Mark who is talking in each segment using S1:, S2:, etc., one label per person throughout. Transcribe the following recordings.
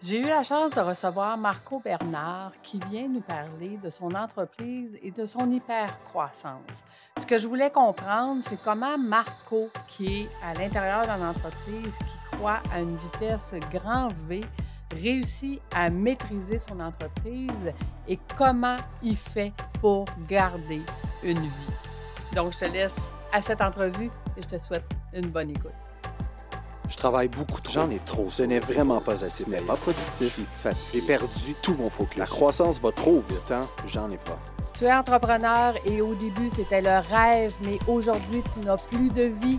S1: J'ai eu la chance de recevoir Marco Bernard qui vient nous parler de son entreprise et de son hyper-croissance. Ce que je voulais comprendre, c'est comment Marco, qui est à l'intérieur d'une entreprise qui croit à une vitesse grand V, réussit à maîtriser son entreprise et comment il fait pour garder une vie. Donc, je te laisse à cette entrevue et je te souhaite une bonne écoute.
S2: Je travaille beaucoup trop. J'en ai trop. Ce n'est vraiment pas assez. Ce n'est pas productif. Je suis fatigué. J'ai perdu tout mon focus. La croissance va trop vite. temps, j'en ai pas.
S1: Tu es entrepreneur et au début, c'était le rêve, mais aujourd'hui, tu n'as plus de vie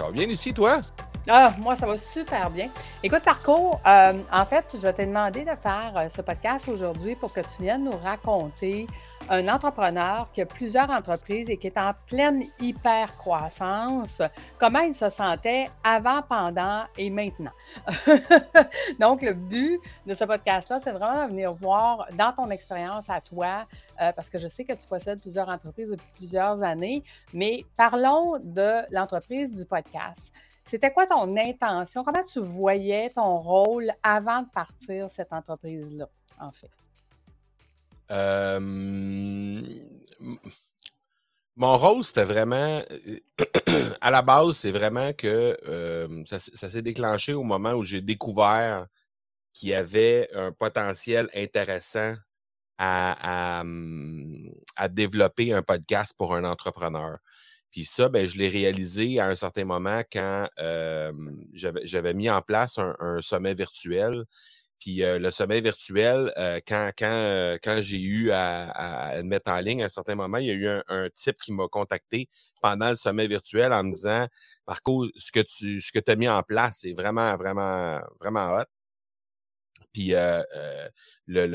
S3: Ça bien ici, toi?
S1: Ah, moi, ça va super bien. Écoute, Marco, euh, en fait, je t'ai demandé de faire euh, ce podcast aujourd'hui pour que tu viennes nous raconter un entrepreneur qui a plusieurs entreprises et qui est en pleine hyper croissance, comment il se sentait avant, pendant et maintenant? Donc, le but de ce podcast-là, c'est vraiment de venir voir dans ton expérience à toi, euh, parce que je sais que tu possèdes plusieurs entreprises depuis plusieurs années, mais parlons de l'entreprise du podcast. C'était quoi ton intention? Comment tu voyais ton rôle avant de partir cette entreprise-là, en fait?
S3: Mon rôle, c'était vraiment, à la base, c'est vraiment que ça, s'est déclenché au moment où j'ai découvert qu'il y avait un potentiel intéressant à, développer un podcast pour un entrepreneur. Puis ça, ben, je l'ai réalisé à un certain moment quand j'avais mis en place un, sommet virtuel. Puis le sommet virtuel, quand, quand, quand j'ai eu à, le mettre en ligne, à un certain moment, il y a eu un, type qui m'a contacté pendant le sommet virtuel en me disant Marco, ce que tu ce que as mis en place, c'est vraiment, vraiment, vraiment hot. Puis le,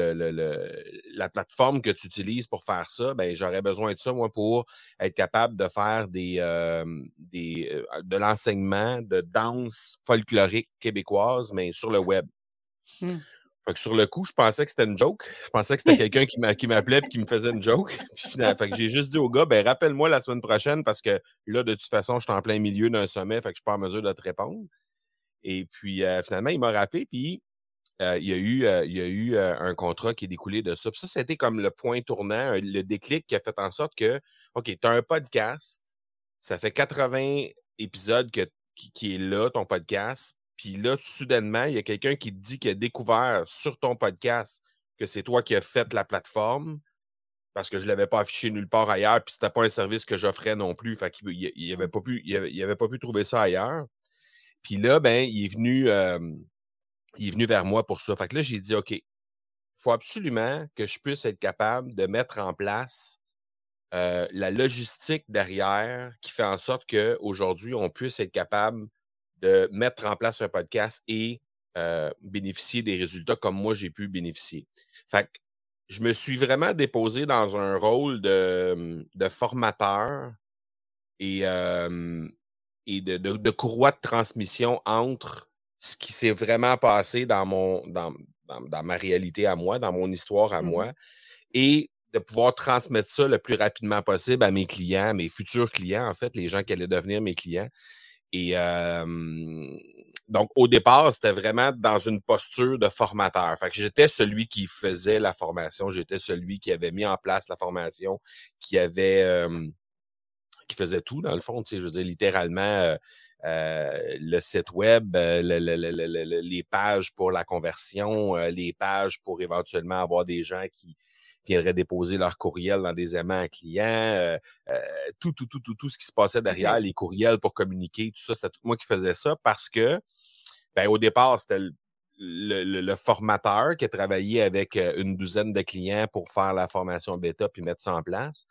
S3: la plateforme que tu utilises pour faire ça, ben j'aurais besoin de ça, moi, pour être capable de faire des, des de l'enseignement de danse folklorique québécoise, mais sur le web. Mmh. Fait que sur le coup, je pensais que c'était une joke. Je pensais que c'était quelqu'un qui m'appelait et qui me faisait une joke. fait que j'ai juste dit au gars, ben rappelle-moi la semaine prochaine parce que là, de toute façon, je suis en plein milieu d'un sommet, fait que je suis pas en mesure de te répondre. Et puis finalement, il m'a rappelé, puis il y a eu, il y a eu un contrat qui est découlé de ça. Puis ça, c'était comme le point tournant, le déclic qui a fait en sorte que, OK, tu as un podcast, ça fait 80 épisodes que, qui, est là, ton podcast. Puis là, soudainement, il y a quelqu'un qui te dit qu'il a découvert sur ton podcast que c'est toi qui as fait la plateforme parce que je ne l'avais pas affiché nulle part ailleurs, puis c'était pas un service que j'offrais non plus. Fait qu'il il, avait pas pu, il avait, pas pu trouver ça ailleurs. Puis là, ben, il est venu il est venu vers moi pour ça. Fait que là, j'ai dit, OK, il faut absolument que je puisse être capable de mettre en place la logistique derrière qui fait en sorte qu'aujourd'hui, on puisse être capable de mettre en place un podcast et bénéficier des résultats comme moi, j'ai pu bénéficier. Fait que je me suis vraiment déposé dans un rôle de, de formateur et, et de, de, courroie de transmission entre ce qui s'est vraiment passé dans, mon, dans, dans, ma réalité à moi, dans mon histoire à moi, et de pouvoir transmettre ça le plus rapidement possible à mes clients, mes futurs clients, en fait, les gens qui allaient devenir mes clients. Et donc, au départ, c'était vraiment dans une posture de formateur. Fait que j'étais celui qui faisait la formation, j'étais celui qui avait mis en place la formation, qui avait qui faisait tout, dans le fond, je veux dire, littéralement, euh, le site web, euh, les pages pour la conversion, euh, les pages pour éventuellement avoir des gens qui viendraient déposer leur courriel dans des aimants à clients, tout, tout, tout, tout, tout ce qui se passait derrière, les courriels pour communiquer, tout ça, c'était tout moi qui faisais ça parce que, ben, au départ, c'était le, formateur qui a travaillé avec une douzaine de clients pour faire la formation bêta puis mettre ça en place.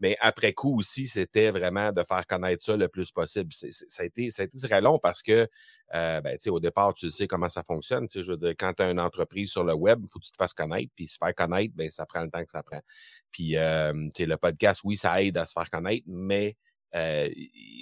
S3: Mais après coup aussi, c'était vraiment de faire connaître ça le plus possible. ça, a été, ça a été très long parce que, euh, ben, au départ, tu sais comment ça fonctionne. Je veux dire, quand tu as une entreprise sur le web, il faut que tu te fasses connaître. Puis se faire connaître, ben, ça prend le temps que ça prend. Puis, euh, le podcast, oui, ça aide à se faire connaître, mais euh,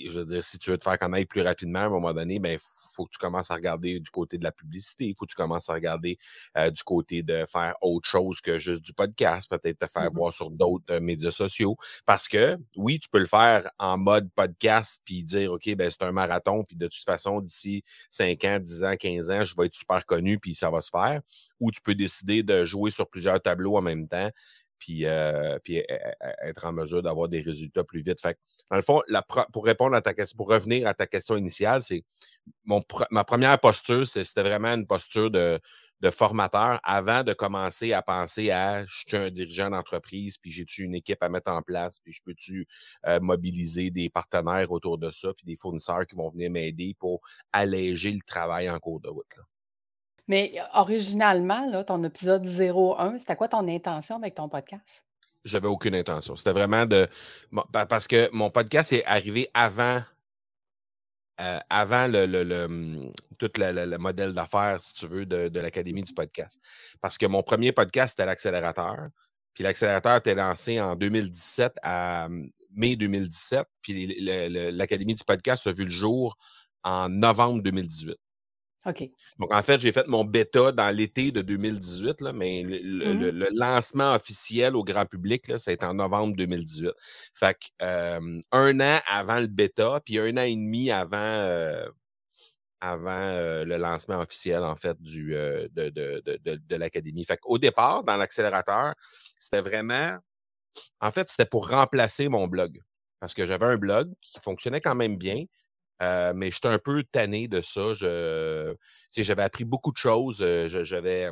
S3: je veux dire, si tu veux te faire connaître plus rapidement, à un moment donné, ben, faut que tu commences à regarder du côté de la publicité, il faut que tu commences à regarder euh, du côté de faire autre chose que juste du podcast, peut-être te faire mmh voir sur d'autres euh, médias sociaux. Parce que, oui, tu peux le faire en mode podcast, puis dire, OK, ben, c'est un marathon, puis de toute façon, d'ici 5 ans, 10 ans, 15 ans, je vais être super connu, puis ça va se faire. Ou tu peux décider de jouer sur plusieurs tableaux en même temps puis, euh, puis être en mesure d'avoir des résultats plus vite. Fait dans le fond, pour répondre à ta question, pour revenir à ta question initiale, c'est ma première posture, c'était vraiment une posture de, formateur avant de commencer à penser à je suis un dirigeant d'entreprise, puis j'ai-tu une équipe à mettre en place, puis je peux-tu euh, mobiliser des partenaires autour de ça, puis des fournisseurs qui vont venir m'aider pour alléger le travail en cours de route.
S1: Mais originalement, ton épisode 01, c'était quoi ton intention avec ton podcast?
S3: J'avais aucune intention. C'était vraiment de. Parce que mon podcast est arrivé avant. Euh, avant le, le, hum, tout le, modèle d'affaires, si tu veux, de, l'Académie du podcast. Parce que mon premier podcast, c'était l'accélérateur. Puis l'accélérateur était lancé en 2017 à hum, mai 2017. Puis l'Académie du podcast a vu le jour en novembre 2018.
S1: OK.
S3: Donc, en fait, j'ai fait mon bêta dans l'été de 2018, là, mais mmh le, lancement officiel au grand public, là, ça a été en novembre 2018. Fait que, un an avant le bêta, puis un an et demi avant, avant le lancement officiel, en fait, du, de, de, de, de l'Académie. Fait qu'au départ, dans l'accélérateur, c'était vraiment. En fait, c'était pour remplacer mon blog. Parce que j'avais un blog qui fonctionnait quand même bien, euh, mais j'étais un peu tanné de ça. Je, j'avais appris beaucoup de choses. Euh, j'avais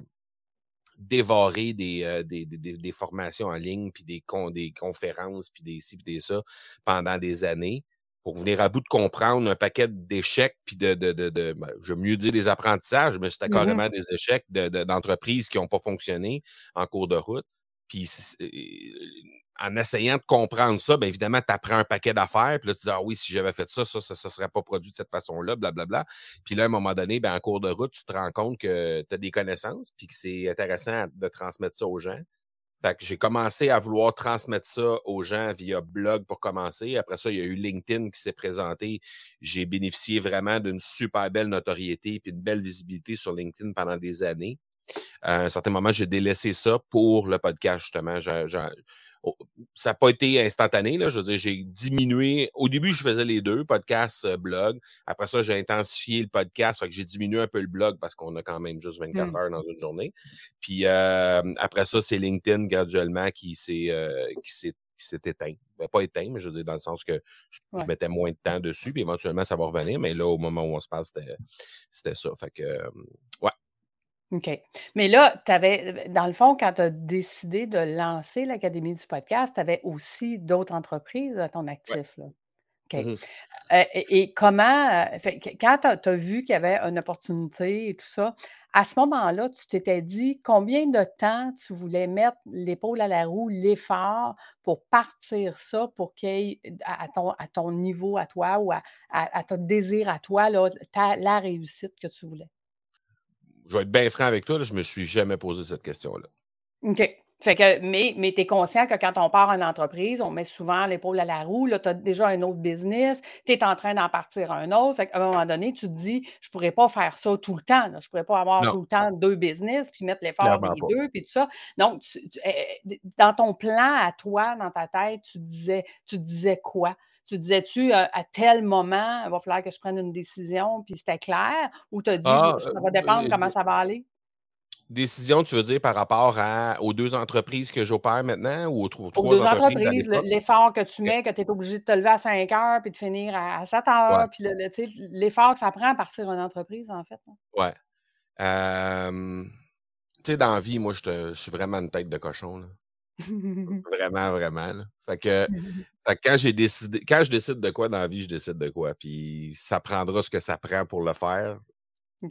S3: dévoré euh, des, des, formations en ligne, puis des, des conférences, puis des ci, puis des ça pendant des années pour venir à bout de comprendre un paquet d'échecs, puis de, de, de, ben, je veux mieux dire des apprentissages, mais c'était mmh carrément des échecs d'entreprises qui n'ont pas fonctionné en cours de route. Puis en essayant de comprendre ça, bien évidemment, tu apprends un paquet d'affaires, puis là, tu dis, ah oui, si j'avais fait ça, ça, ça ne serait pas produit de cette façon-là, blablabla. Puis là, à un moment donné, bien, en cours de route, tu te rends compte que tu as des connaissances, puis que c'est intéressant de transmettre ça aux gens. Fait que j'ai commencé à vouloir transmettre ça aux gens via blog pour commencer. Après ça, il y a eu LinkedIn qui s'est présenté. J'ai bénéficié vraiment d'une super belle notoriété et une belle visibilité sur LinkedIn pendant des années. À un certain moment, j'ai délaissé ça pour le podcast, justement. Ça n'a pas été instantané. Là. Je veux dire, j'ai diminué. Au début, je faisais les deux, podcast, euh, blog. Après ça, j'ai intensifié le podcast. Fait que j'ai diminué un peu le blog parce qu'on a quand même juste 24 mmh. heures dans une journée. Puis après ça, c'est LinkedIn graduellement qui s'est euh, s'est éteint. Ben, pas éteint, mais je veux dire, dans le sens que je, mettais moins de temps dessus, puis éventuellement, ça va revenir. Mais là, au moment où on se passe, c'était ça. Fait que, ouais.
S1: OK. Mais là, tu avais, dans le fond, quand tu as décidé de lancer l'Académie du podcast, tu avais aussi d'autres entreprises à ton actif. Là. OK. Mmh et, comment, quand tu as, vu qu'il y avait une opportunité et tout ça, à ce moment-là, tu t'étais dit combien de temps tu voulais mettre l'épaule à la roue, l'effort pour partir ça, pour qu'il y ait à ton, à ton niveau à toi ou à, ton désir à toi, là, la réussite que tu voulais?
S3: Je vais être bien franc avec toi, je ne me suis jamais posé cette question-là.
S1: Fait que, mais mais tu es conscient que quand on part en entreprise, on met souvent l'épaule à la roue. Tu as déjà un autre business, tu es en train d'en partir un autre. Fait qu'à un moment donné, tu te dis, je ne pourrais pas faire ça tout le temps. Je ne pourrais pas avoir tout le temps deux business, puis mettre l'effort des deux, puis tout ça. Donc, eh, dans ton plan à toi, dans ta tête, tu disais, tu disais quoi? Tu disais-tu à tel moment, il va falloir que je prenne une décision, puis c'était clair? Ou tu as dit, ah, ça va dépendre comment ça va aller?
S3: Décision, tu veux dire par rapport aux deux entreprises que j'opère maintenant ou aux, trois,
S1: aux deux entreprises? l'effort que tu mets, que tu es obligé de te lever à 5 heures puis de finir à, 7 heures, puis l'effort que ça prend à partir d'une entreprise, en fait.
S3: Ouais. tu sais, dans la vie, moi, je, suis vraiment une tête de cochon. vraiment, vraiment. Fait que quand j'ai décidé, quand je décide de quoi dans la vie, je décide de quoi. Puis ça prendra ce que ça prend pour le faire.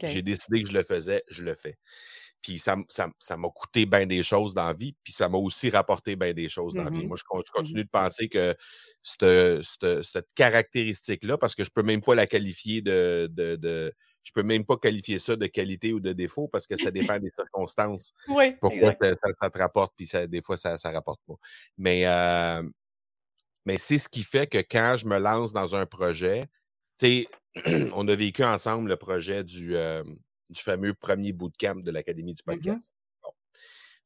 S3: J'ai décidé que je le faisais, je le fais. Puis ça m'a coûté bien des choses dans la vie, puis ça m'a aussi rapporté bien des choses dans la vie. Mmh Moi, je, mmh continue de penser que cette, caractéristique-là, parce que je ne peux même pas la qualifier de, de, je peux même pas qualifier ça de qualité ou de défaut parce que ça dépend des circonstances.
S1: Oui,
S3: Pourquoi ça, te rapporte, puis des fois, ça ne rapporte pas. Mais, euh, mais c'est ce qui fait que quand je me lance dans un projet, tu on a vécu ensemble le projet du, euh, du fameux premier bootcamp de l'Académie du
S1: mmh
S3: podcast.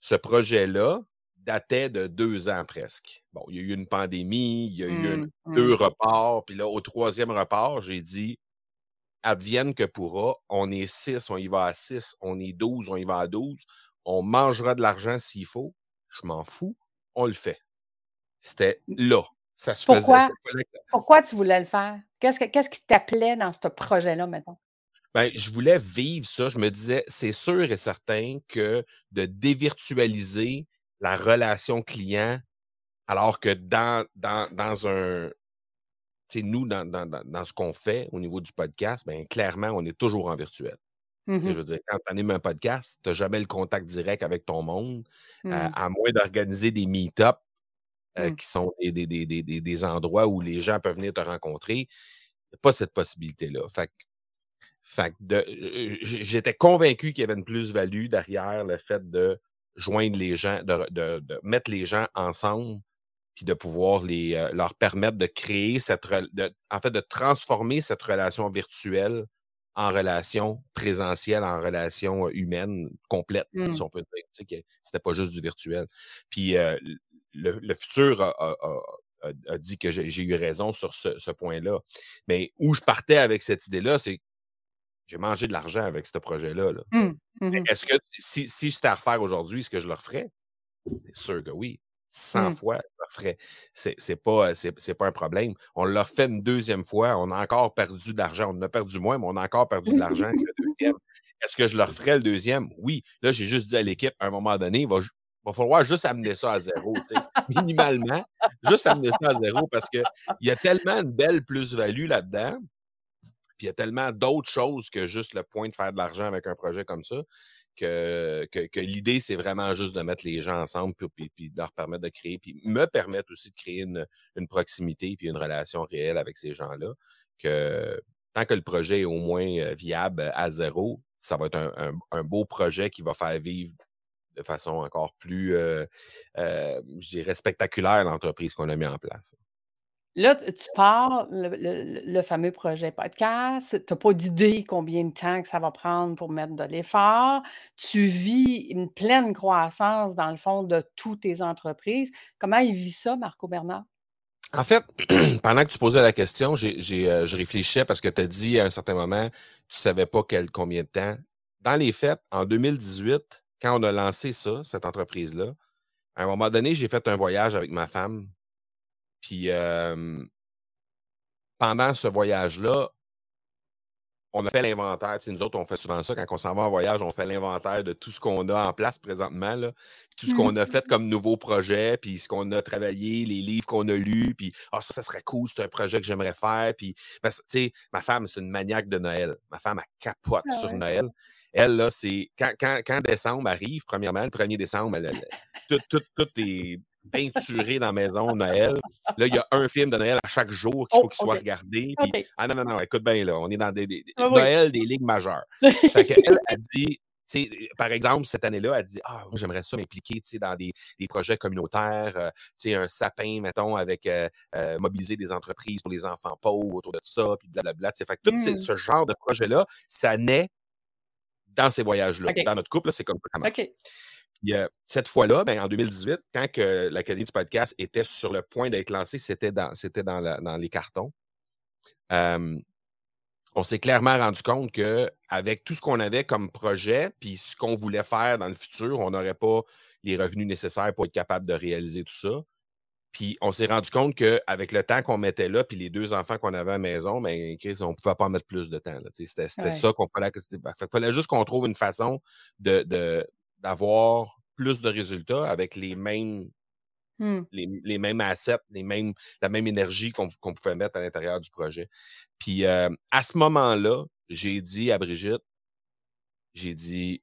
S3: Ce projet-là datait de deux ans presque. Bon, il y a eu une pandémie, il y a eu
S1: mmh,
S3: deux
S1: mmh.
S3: reports, puis là, au troisième report, j'ai dit advienne que pourra, on est six, on y va à six, on est douze, on y va à douze, on mangera de l'argent s'il faut, je m'en fous, on le fait. C'était là. Ça se
S1: Pourquoi?
S3: faisait.
S1: Pourquoi tu voulais le faire? Qu'est-ce qui t'appelait dans ce projet-là, maintenant?
S3: Ben, je voulais vivre ça. Je me disais, c'est sûr et certain que de dévirtualiser la relation client, alors que dans, dans, dans un. Tu sais, nous, dans, dans, dans ce qu'on fait au niveau du podcast, ben, clairement, on est toujours en virtuel. Je
S1: Mmh
S3: veux dire, quand tu animes un podcast, tu n'as jamais le contact direct avec ton monde, euh,
S1: Mmh.
S3: à moins d'organiser des meet-ups euh,
S1: Mmh.
S3: qui sont des, des, des, des, des endroits où les gens peuvent venir te rencontrer. Pas cette possibilité-là. Fait que fait que j'étais convaincu qu'il y avait une plus-value derrière le fait de joindre les gens, de, mettre les gens ensemble, puis de pouvoir les, euh, leur permettre de créer cette, en fait, de transformer cette relation virtuelle en relation présentielle, en relation euh, humaine complète, si
S1: Mmh.
S3: on peut dire. C'était pas juste du virtuel. Puis euh, le, futur a, dit que j'ai eu raison sur ce, ce point-là. Mais où je partais avec cette idée-là, c'est j'ai mangé de l'argent avec ce projet-là.
S1: Mmh. Mmh
S3: Est-ce que si, si j'étais à refaire aujourd'hui, est-ce que je le referais? C'est sûr que oui. 100
S1: mmh.
S3: fois, je le referais. C'est pas, pas un problème. On l'a fait une deuxième fois. On a encore perdu de l'argent. On a perdu moins, mais on a encore perdu de l'argent le deuxième. Est-ce que je le referais le deuxième? Oui. Là, j'ai juste dit à l'équipe, à un moment donné, il va, va falloir juste amener ça à zéro. Minimalement, juste amener ça à zéro parce qu'il y a tellement de belles plus-values là-dedans. Puis il y a tellement d'autres choses que juste le point de faire de l'argent avec un projet comme ça que, que, l'idée, c'est vraiment juste de mettre les gens ensemble puis, de leur permettre de créer, puis me permettre aussi de créer une, une proximité puis une relation réelle avec ces gens-là. Que tant que le projet est au moins euh, viable à zéro, ça va être un, un, beau projet qui va faire vivre de façon encore plus, euh, euh, je dirais, spectaculaire l'entreprise qu'on a mis en place.
S1: Là, tu pars le, fameux projet podcast. Tu n'as pas d'idée combien de temps que ça va prendre pour mettre de l'effort. Tu vis une pleine croissance, dans le fond, de toutes tes entreprises. Comment il vit ça, Marco Bernard?
S3: En fait, pendant que tu posais la question, euh, je réfléchissais parce que tu as dit à un certain moment, tu ne savais pas combien de temps. Dans les faits, en 2018, quand on a lancé ça, cette entreprise-là, à un moment donné, j'ai fait un voyage avec ma femme puis pendant ce voyage-là, on a fait l'inventaire. Tu nous autres, on fait souvent ça. Quand on s'en va en voyage, on fait l'inventaire de tout ce qu'on a en place présentement. Là. Tout ce qu'on a fait comme nouveau projet, puis ce qu'on a travaillé, les livres qu'on a lus, puis ah, ça, ça serait cool, c'est un projet que j'aimerais faire. Puis, tu sais, ma femme, c'est une maniaque de Noël. Ma femme, elle capote
S1: ah
S3: sur Noël. Elle, là, c'est. Quand, quand, décembre arrive, premièrement, le 1er décembre, tout, tout, tout est peinturé dans la maison Noël. Là, il y a un film de Noël à chaque jour qu'il faut oh, qu'il soit regardé. Ah non, non, non, écoute bien, là, on est dans des, ah Noël des ligues majeures. fait qu'elle a dit, par exemple, cette année-là, elle dit Ah, j'aimerais ça m'impliquer dans des, des, projets communautaires, euh, un sapin, mettons, avec euh, euh, mobiliser des entreprises pour les enfants pauvres autour de ça, puis blablabla. Fait que tout mmh. ce genre de projet-là, ça naît dans ces voyages-là. Dans notre couple, c'est comme ça cette fois-là, ben, en 2018, quand l'Académie du podcast était sur le point d'être lancée, c'était dans, dans, dans les cartons. on s'est clairement rendu compte qu'avec tout ce qu'on avait comme projet, puis ce qu'on voulait faire dans le futur, on n'aurait pas les revenus nécessaires pour être capable de réaliser tout ça. Puis on s'est rendu compte qu'avec le temps qu'on mettait là, puis les deux enfants qu'on avait à la maison, ben, on ne pouvait pas mettre plus de temps. C'était ça qu'on fallait. Il fallait juste qu'on trouve une façon de, d'avoir plus de résultats avec les mêmes,
S1: mmh.
S3: les, mêmes assets, les mêmes, la même énergie qu'on pouvait mettre à l'intérieur du projet. Puis à ce moment-là, j'ai dit à Brigitte, j'ai dit,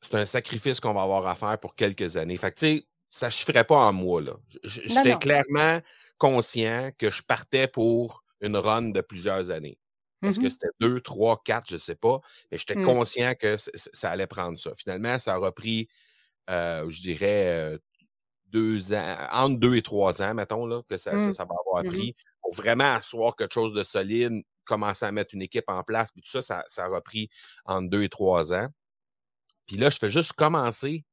S3: c'est un sacrifice qu'on va avoir à faire pour quelques années. Fait que, tu sais, ça ne ferait pas en moi, là. J'étais clairement conscient que je partais pour une run de plusieurs années. Est-ce que mmh c'était deux, trois, quatre, je ne sais pas. Mais j'étais mmh. conscient que ça allait prendre ça. Finalement, ça a repris, euh, je dirais, deux ans, entre deux et trois ans, mettons, là, que ça, ça, mmh. va avoir pris pour vraiment asseoir quelque chose de solide, commencer à mettre une équipe en place. Puis tout ça, ça, ça a repris entre deux et trois ans. Puis là, je fais juste commencer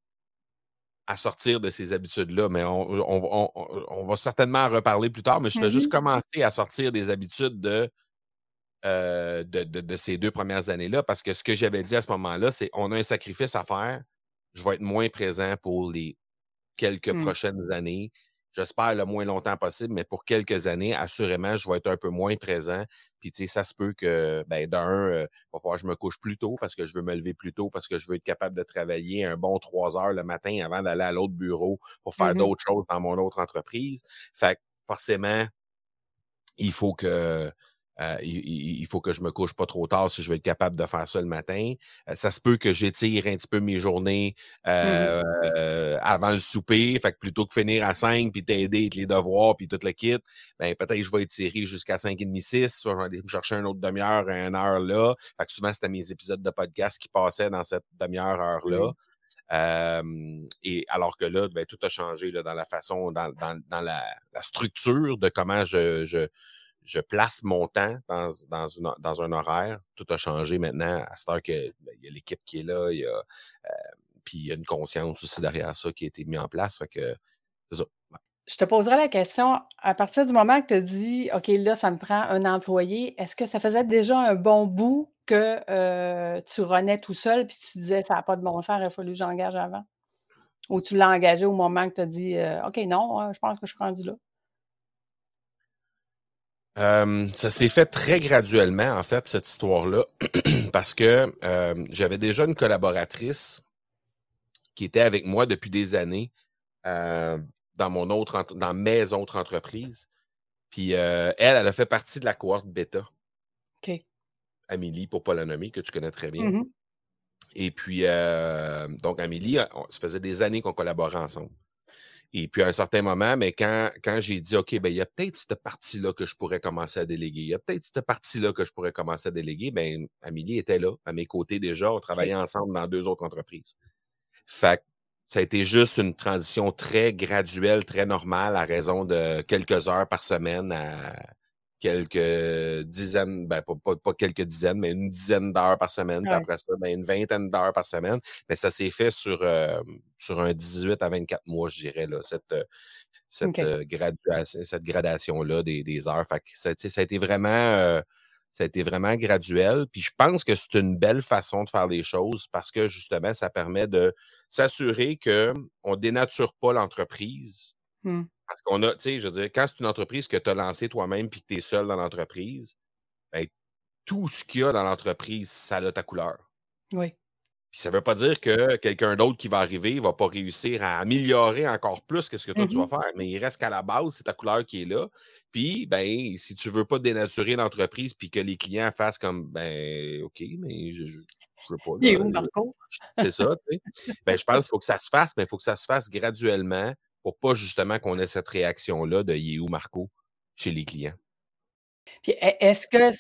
S3: à sortir de ces habitudes-là, mais on, va certainement en reparler plus tard, mais je fais juste commencer à sortir des habitudes euh, de, de, ces deux premières années-là, parce que ce que j'avais dit à ce moment-là, c'est on a un sacrifice à faire, je vais être moins présent pour les quelques mmh. prochaines années j'espère le moins longtemps possible, mais pour quelques années, assurément, je vais être un peu moins présent. Puis, tu sais, ça se peut que, ben, d'un, euh, il va falloir que je me couche plus tôt parce que je veux me lever plus tôt, parce que je veux être capable de travailler un bon trois heures le matin avant d'aller à l'autre bureau pour faire mmh d'autres choses dans mon autre entreprise. Fait que, forcément, il faut que, euh, il, faut que je me couche pas trop tard si je veux être capable de faire ça le matin. Euh, ça se peut que j'étire un petit peu mes journées mmh euh, avant le souper. Fait que plutôt que finir à 5 puis t'aider avec les devoirs puis tout le kit, ben peut-être que je vais étirer jusqu'à 5h30, 6. Je vais aller me chercher une autre demi-heure, une heure là. Fait que souvent, c'était mes épisodes de podcast qui passaient dans cette demi-heure, heure-là. et alors que là, ben, tout a changé là, dans la façon, dans, la, structure de comment je je place mon temps dans, dans, un horaire. Tout a changé maintenant. À cette heure qu'il ben, y a l'équipe qui est là, il euh, puis il y a une conscience aussi derrière ça qui a été mise en place. Que.
S1: Je te poserai la question, à partir du moment que tu as dit, OK, là, ça me prend un employé, est-ce que ça faisait déjà un bon bout que euh, tu renais tout seul, puis tu disais, ça n'a pas de bon sens, il a fallu que j'engage avant? Ou tu l'as engagé au moment que tu as dit, euh, OK, non, hein, je pense que je suis rendu là?
S3: Ça s'est fait très graduellement, en fait, cette histoire-là, parce que j'avais déjà une collaboratrice qui était avec moi depuis des années dans mon autre dans mes autres entreprises. Puis elle, elle a fait partie de la cohorte bêta.
S1: OK.
S3: Amélie, pour pas la nommer, que tu connais très bien.
S1: Mmh
S3: Et puis, donc, Amélie, ça faisait des années qu'on collaborait ensemble. Et puis, à un certain moment, mais quand, quand j'ai dit, OK, ben, il y a peut-être cette partie-là que je pourrais commencer à déléguer, il y a peut-être cette partie-là que je pourrais commencer à déléguer, bien, Amélie était là, à mes côtés déjà. On travaillait ensemble dans deux autres entreprises. Fait ça a été juste une transition très graduelle, très normale, à raison de quelques heures par semaine à, quelques dizaines, ben pas, quelques dizaines, mais une dizaine d'heures par semaine, puis après ça, ben, une vingtaine d'heures par semaine. Mais ça s'est fait sur, euh, sur un 18 à 24 mois, je dirais, là, cette, euh, cette, euh, cette gradation-là des, des, heures. Fait que ça, ça, a été vraiment. ça a été vraiment graduel. Puis je pense que c'est une belle façon de faire les choses parce que justement, ça permet de s'assurer qu'on ne dénature pas l'entreprise.
S1: Mmh.
S3: Parce qu'on a, tu sais, je veux dire, quand c'est une entreprise que tu as lancée toi-même puis que tu es seul dans l'entreprise, ben, tout ce qu'il y a dans l'entreprise, ça a ta couleur.
S1: Oui.
S3: Puis ça ne veut pas dire que quelqu'un d'autre qui va arriver ne va pas réussir à améliorer encore plus que ce que toi, tu vas mm-hmm. faire. Mais il reste qu'à la base, c'est ta couleur qui est là. Puis, ben, si tu ne veux pas dénaturer l'entreprise puis que les clients fassent comme, ben, OK, mais je, ne veux pas.
S1: Il est où, Marco?
S3: C'est ça, tu sais. Ben, je pense qu'il faut que ça se fasse, mais il faut que ça se fasse graduellement pour pas justement qu'on ait cette réaction-là de Yéhou Marco chez les clients.
S1: Puis est-ce que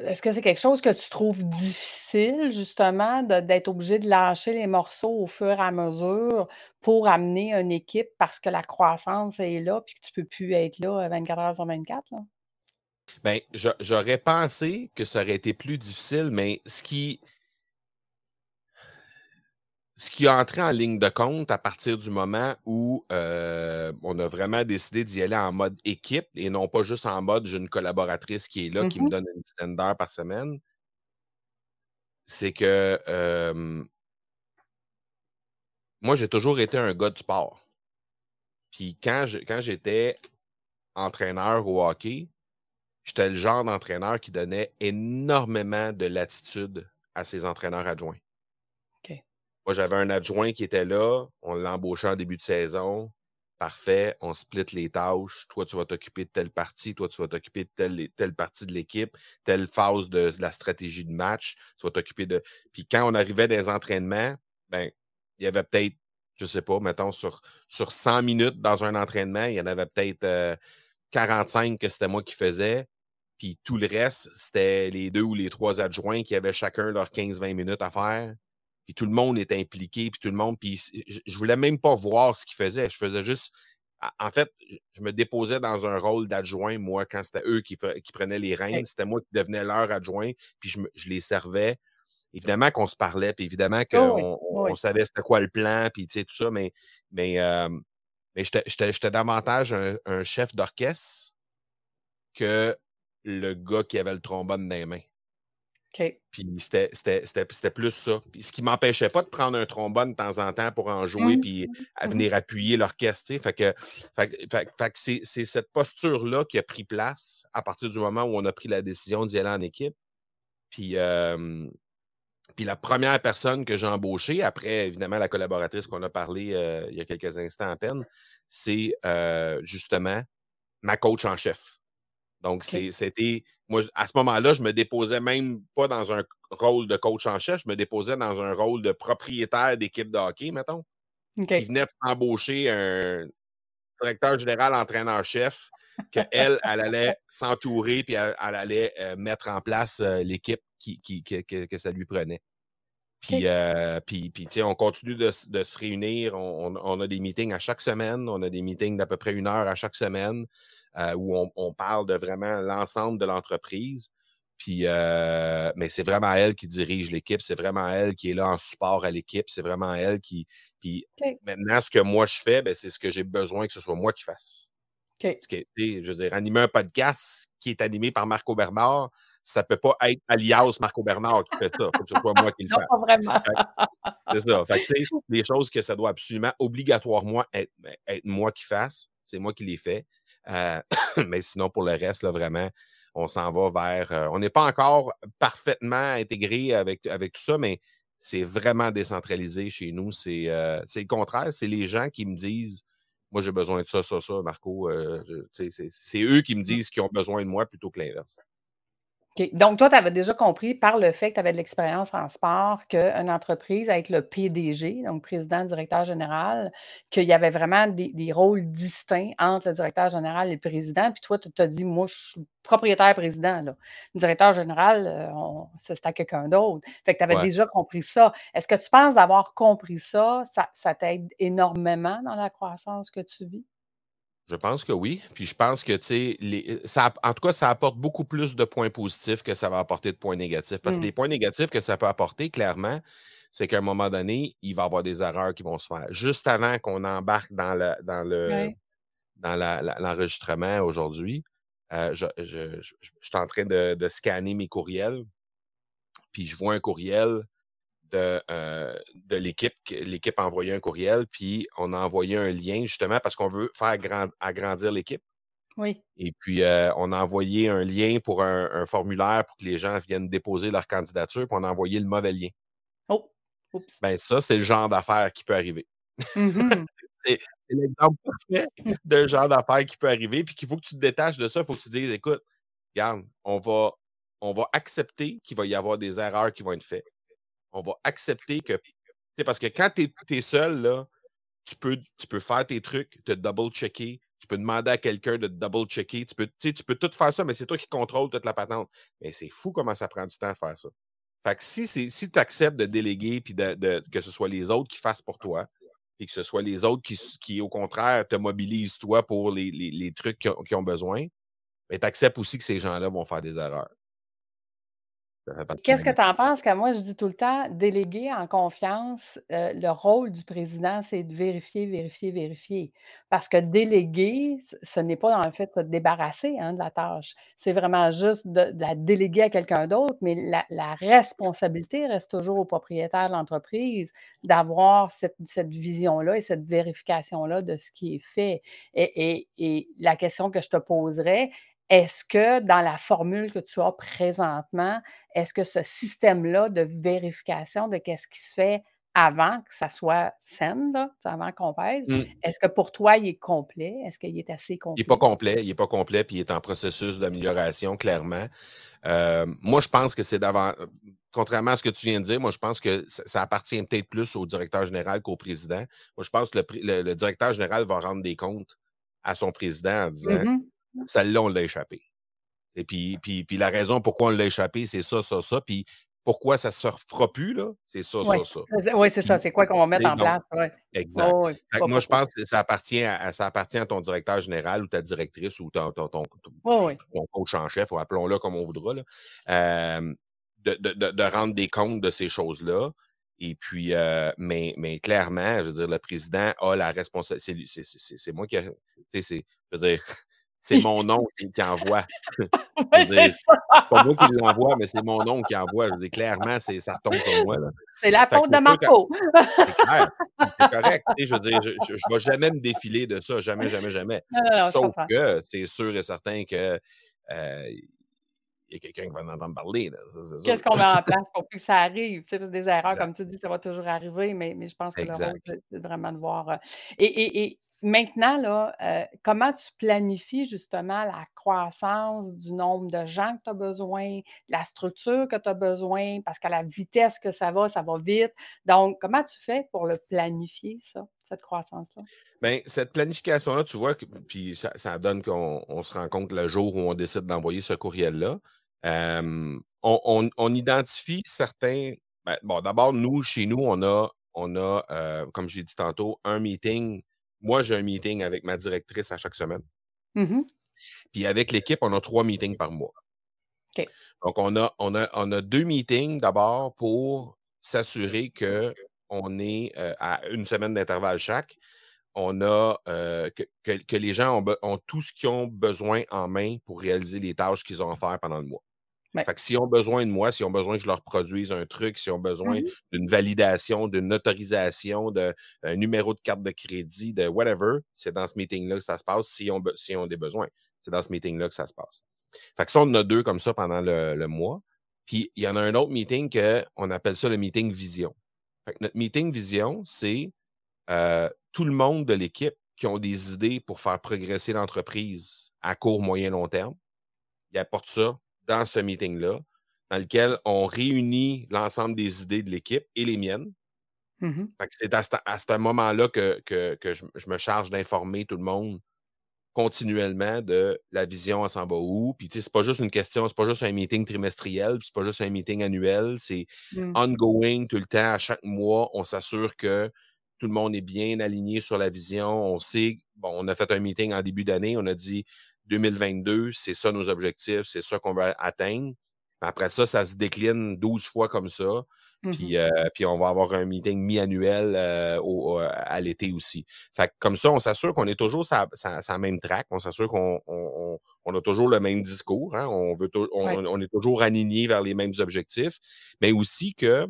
S1: est-ce que c'est quelque chose que tu trouves difficile, justement, d'être obligé de lâcher les morceaux au fur et à mesure pour amener une équipe parce que la croissance est là puis que tu ne peux plus être là 24 heures sur 24?
S3: Bien, j'aurais pensé que ça aurait été plus difficile, mais ce qui, ce qui est entré en ligne de compte à partir du moment où euh, on a vraiment décidé d'y aller en mode équipe et non pas juste en mode j'ai une collaboratrice qui est là, qui me mmh donne une dizaine d'heures par semaine, c'est que moi, j'ai toujours été un gars de sport. Puis quand j'étais entraîneur au hockey, j'étais le genre d'entraîneur qui donnait énormément de latitude à ses entraîneurs adjoints. Moi, j'avais un adjoint qui était là. On l'a embauché en début de saison. Parfait, on split les tâches. Toi, tu vas t'occuper de telle partie, toi, tu vas t'occuper de telle, partie de l'équipe, telle phase de, la stratégie de match. Tu vas t'occuper de. Puis quand on arrivait des entraînements, ben, il y avait peut-être, je sais pas, mettons, sur, sur 100 minutes dans un entraînement, il y en avait peut-être 45 euh, que c'était moi qui faisais. Puis tout le reste, c'était les deux ou les trois adjoints qui avaient chacun leurs 15-20 minutes à faire puis tout le monde est impliqué, puis tout le monde, puis je, voulais même pas voir ce qu'ils faisaient. Je faisais juste, en fait, je me déposais dans un rôle d'adjoint, moi, quand c'était eux qui, prenaient les rênes, c'était moi qui devenais leur adjoint, puis je, les servais. Évidemment qu'on se parlait, puis évidemment qu'on on, savait c'était quoi le plan, puis tu sais, tout ça, mais, mais, euh, mais j'étais davantage un chef d'orchestre que le gars qui avait le trombone dans les mains. Puis c'était plus ça. Puis ce qui m'empêchait pas de prendre un trombone de temps en temps pour en jouer mmh. puis à mmh venir appuyer l'orchestre. Fait que, c'est cette posture-là qui a pris place à partir du moment où on a pris la décision d'y aller en équipe. Puis, puis la première personne que j'ai embauchée, après évidemment la collaboratrice qu'on a parlé il y a quelques instants à peine, c'est justement ma coach en chef. Donc, c'était. Moi, à ce moment-là, je me déposais même pas dans un rôle de coach en chef, je me déposais dans un rôle de propriétaire d'équipe de hockey, mettons. Qui venait embaucher un directeur général, entraîneur-chef, qu'elle, elle, allait s'entourer puis elle, allait euh, mettre en place euh, l'équipe qui, que, ça lui prenait. Puis, euh, puis, puis on continue de, se réunir. on, a des meetings à chaque semaine. On a des meetings d'à peu près une heure à chaque semaine. Euh, où on, parle de vraiment l'ensemble de l'entreprise. Puis, euh, mais c'est vraiment elle qui dirige l'équipe, c'est vraiment elle qui est là en support à l'équipe, c'est vraiment elle qui. Puis maintenant, ce que moi je fais, ben, c'est ce que j'ai besoin que ce soit moi qui fasse. Ce qui je veux dire, animer un podcast qui est animé par Marco Bernard, ça ne peut pas être alias Marco Bernard qui fait ça. Il faut que ce soit moi qui le fasse.
S1: Non, vraiment.
S3: C'est ça. Fait que, les choses que ça doit absolument, obligatoirement être, ben, être moi qui fasse, c'est moi qui les fais. Euh, mais sinon, pour le reste, là, vraiment, on s'en va vers. Euh, on n'est pas encore parfaitement intégré avec, avec tout ça, mais c'est vraiment décentralisé chez nous. C'est euh, le contraire. C'est les gens qui me disent Moi, j'ai besoin de ça, ça, ça, Marco. c'est eux qui me mmh. disent qu'ils ont besoin de moi plutôt que l'inverse.
S1: Donc, toi, tu avais déjà compris par le fait que tu avais de l'expérience en sport qu'une entreprise, avec le PDG, donc président, directeur général, qu'il y avait vraiment des, rôles distincts entre le directeur général et le président. Puis toi, tu t'as dit, moi, je suis propriétaire président. Là. Le directeur général, euh, c'est à quelqu'un d'autre. Fait que tu avais déjà compris ça. Est-ce que tu penses d'avoir compris ça, ça t'aide énormément dans la croissance que tu vis?
S3: Je pense que oui. Puis je pense que, tu sais, ça, en tout cas, ça apporte beaucoup plus de points positifs que ça va apporter de points négatifs. Parce que les mmh. points négatifs que ça peut apporter, clairement, c'est qu'à un moment donné, il va y avoir des erreurs qui vont se faire. Juste avant qu'on embarque dans, le, dans, le, dans l'enregistrement aujourd'hui, euh, je, suis en train de, de, scanner mes courriels. Puis je vois un courriel de, euh, de l'équipe. L'équipe a envoyé un courriel, puis on a envoyé un lien justement parce qu'on veut faire agrandir l'équipe.
S1: Oui.
S3: Et puis, euh, on a envoyé un lien pour un, formulaire pour que les gens viennent déposer leur candidature, puis on a envoyé le mauvais lien.
S1: Oh, oups.
S3: Ben, ça, c'est le genre d'affaire qui peut arriver.
S1: Mmh
S3: c'est l'exemple parfait de genre d'affaire qui peut arriver, puis qu'il faut que tu te détaches de ça. Il faut que tu te dises, écoute, regarde, on va, on va accepter qu'il va y avoir des erreurs qui vont être faites on va accepter que. Parce que quand tu es, seul, là, tu peux, tu peux faire tes trucs, te double-checker, tu peux demander à quelqu'un de double-checker, tu peux, tu peux tout faire ça, mais c'est toi qui contrôle toute la patente. Mais c'est fou comment ça prend du temps à faire ça. Fait que si, si tu acceptes de déléguer puis de, que ce soit les autres qui fassent pour toi, et que ce soit les autres qui, qui au contraire, te mobilisent toi pour les, trucs qui ont, besoin, mais tu acceptes aussi que ces gens-là vont faire des erreurs.
S1: Qu'est-ce que tu en penses? Que moi, je dis tout le temps, déléguer en confiance, euh, le rôle du président, c'est de vérifier, vérifier, vérifier. Parce que déléguer, ce n'est pas dans le fait de se débarrasser hein, de la tâche. C'est vraiment juste de, la déléguer à quelqu'un d'autre, mais la, responsabilité reste toujours au propriétaire de l'entreprise d'avoir cette, vision-là et cette vérification-là de ce qui est fait. Et, et la question que je te poserais, est-ce que dans la formule que tu as présentement, est-ce que ce système-là de vérification de qu'est-ce qui se fait avant que ça soit saine, là, avant qu'on pèse.
S3: Mmh.
S1: Est-ce que pour toi, il est complet? Est-ce qu'il est assez complet?
S3: Il n'est pas complet, il n'est pas complet, puis il est en processus d'amélioration, clairement. Euh, moi, je pense que c'est d'avant. Contrairement à ce que tu viens de dire, moi, je pense que ça, appartient peut-être plus au directeur général qu'au président. Moi, je pense que le, directeur général va rendre des comptes à son président en disant
S1: mmh
S3: celle-là, on l'a échappé. Et puis, puis, puis la raison pourquoi on l'a échappé, c'est ça, ça, ça. Puis pourquoi ça ne se refera plus, là, c'est ça, ça, ça.
S1: Oui, c'est ça. C'est quoi qu'on va mettre en place? Ouais.
S3: Exact. moi, je pense que ça appartient, à, ça appartient à ton directeur général ou ta directrice ou ton, ton, ton, coach en chef, ou appelons-le comme on voudra, là, euh, de, de, de, rendre des comptes de ces choses-là. Et puis, euh, mais, mais clairement, je veux dire, le président a la responsabilité. C'est moi qui. Je veux dire, c'est mon nom qui, envoie.
S1: c'est
S3: pas moi qui l'envoie, mais c'est mon nom qui envoie. Je dis clairement, ça retombe sur moi.
S1: C'est la faute de Marco.
S3: C'est clair. C'est correct. je veux dire, je ne vais jamais me défiler de ça. Jamais, jamais, jamais. Sauf que c'est sûr et certain que. Euh, il y a quelqu'un qui va en entendre parler.
S1: Qu'est-ce qu'on met en place pour que ça arrive? C'est des erreurs, comme tu dis, ça va toujours arriver, mais, mais je pense que le rôle, c'est vraiment de voir. Euh, et, et Maintenant, là, euh, comment tu planifies justement la croissance du nombre de gens que tu as besoin, la structure que tu as besoin, parce qu'à la vitesse que ça va, ça va vite. Donc, comment tu fais pour le planifier, ça, cette croissance-là?
S3: Bien, cette planification-là, tu vois, puis ça, donne qu'on se rend compte le jour où on décide d'envoyer ce courriel-là. on, identifie certains. Ben, bon, d'abord, nous, chez nous, on a, on a euh, comme j'ai dit tantôt, un meeting moi, j'ai un meeting avec ma directrice à chaque semaine.
S1: Mmh
S3: Puis avec l'équipe, on a trois meetings par mois. Donc, on a, on, a, on a deux meetings d'abord pour s'assurer qu'on est euh, à une semaine d'intervalle chaque. On a euh, que, les gens ont, ont tout ce qu'ils ont besoin en main pour réaliser les tâches qu'ils ont à faire pendant le mois. Fait que s'ils ont besoin de moi, s'ils ont besoin que je leur produise un truc, s'ils ont besoin
S1: mmh
S3: d'une validation, d'une autorisation, d'un numéro de carte de crédit, de whatever, c'est dans ce meeting-là que ça se passe s'ils ont, ont des besoins. C'est dans ce meeting-là que ça se passe. Fait que ça, on en a deux comme ça pendant le, mois. Puis il y en a un autre meeting qu'on appelle ça le meeting vision. Fait que notre meeting vision, c'est euh, tout le monde de l'équipe qui ont des idées pour faire progresser l'entreprise à court, moyen, long terme. Ils apportent ça dans ce meeting-là, dans lequel on réunit l'ensemble des idées de l'équipe et les miennes.
S1: Mmh
S3: c'est à, ce moment-là que, je, me charge d'informer tout le monde continuellement de la vision, elle s'en va où. Puis, tu sais, c'est pas juste une question, c'est pas juste un meeting trimestriel, c'est pas juste un meeting annuel, c'est
S1: mmh.
S3: ongoing tout le temps. À chaque mois, on s'assure que tout le monde est bien aligné sur la vision. On sait, bon, on a fait un meeting en début d'année, on a dit 2022, c'est ça nos objectifs, c'est ça qu'on va atteindre. Après ça, ça se décline 12 fois comme ça.
S1: Mmh
S3: puis, euh, puis on va avoir un meeting mi-annuel euh, à l'été aussi. Fait comme ça, on s'assure qu'on est toujours sur la même track. On s'assure qu'on on, a toujours le même discours. Hein. On, veut on, est toujours aligné vers les mêmes objectifs. Mais aussi que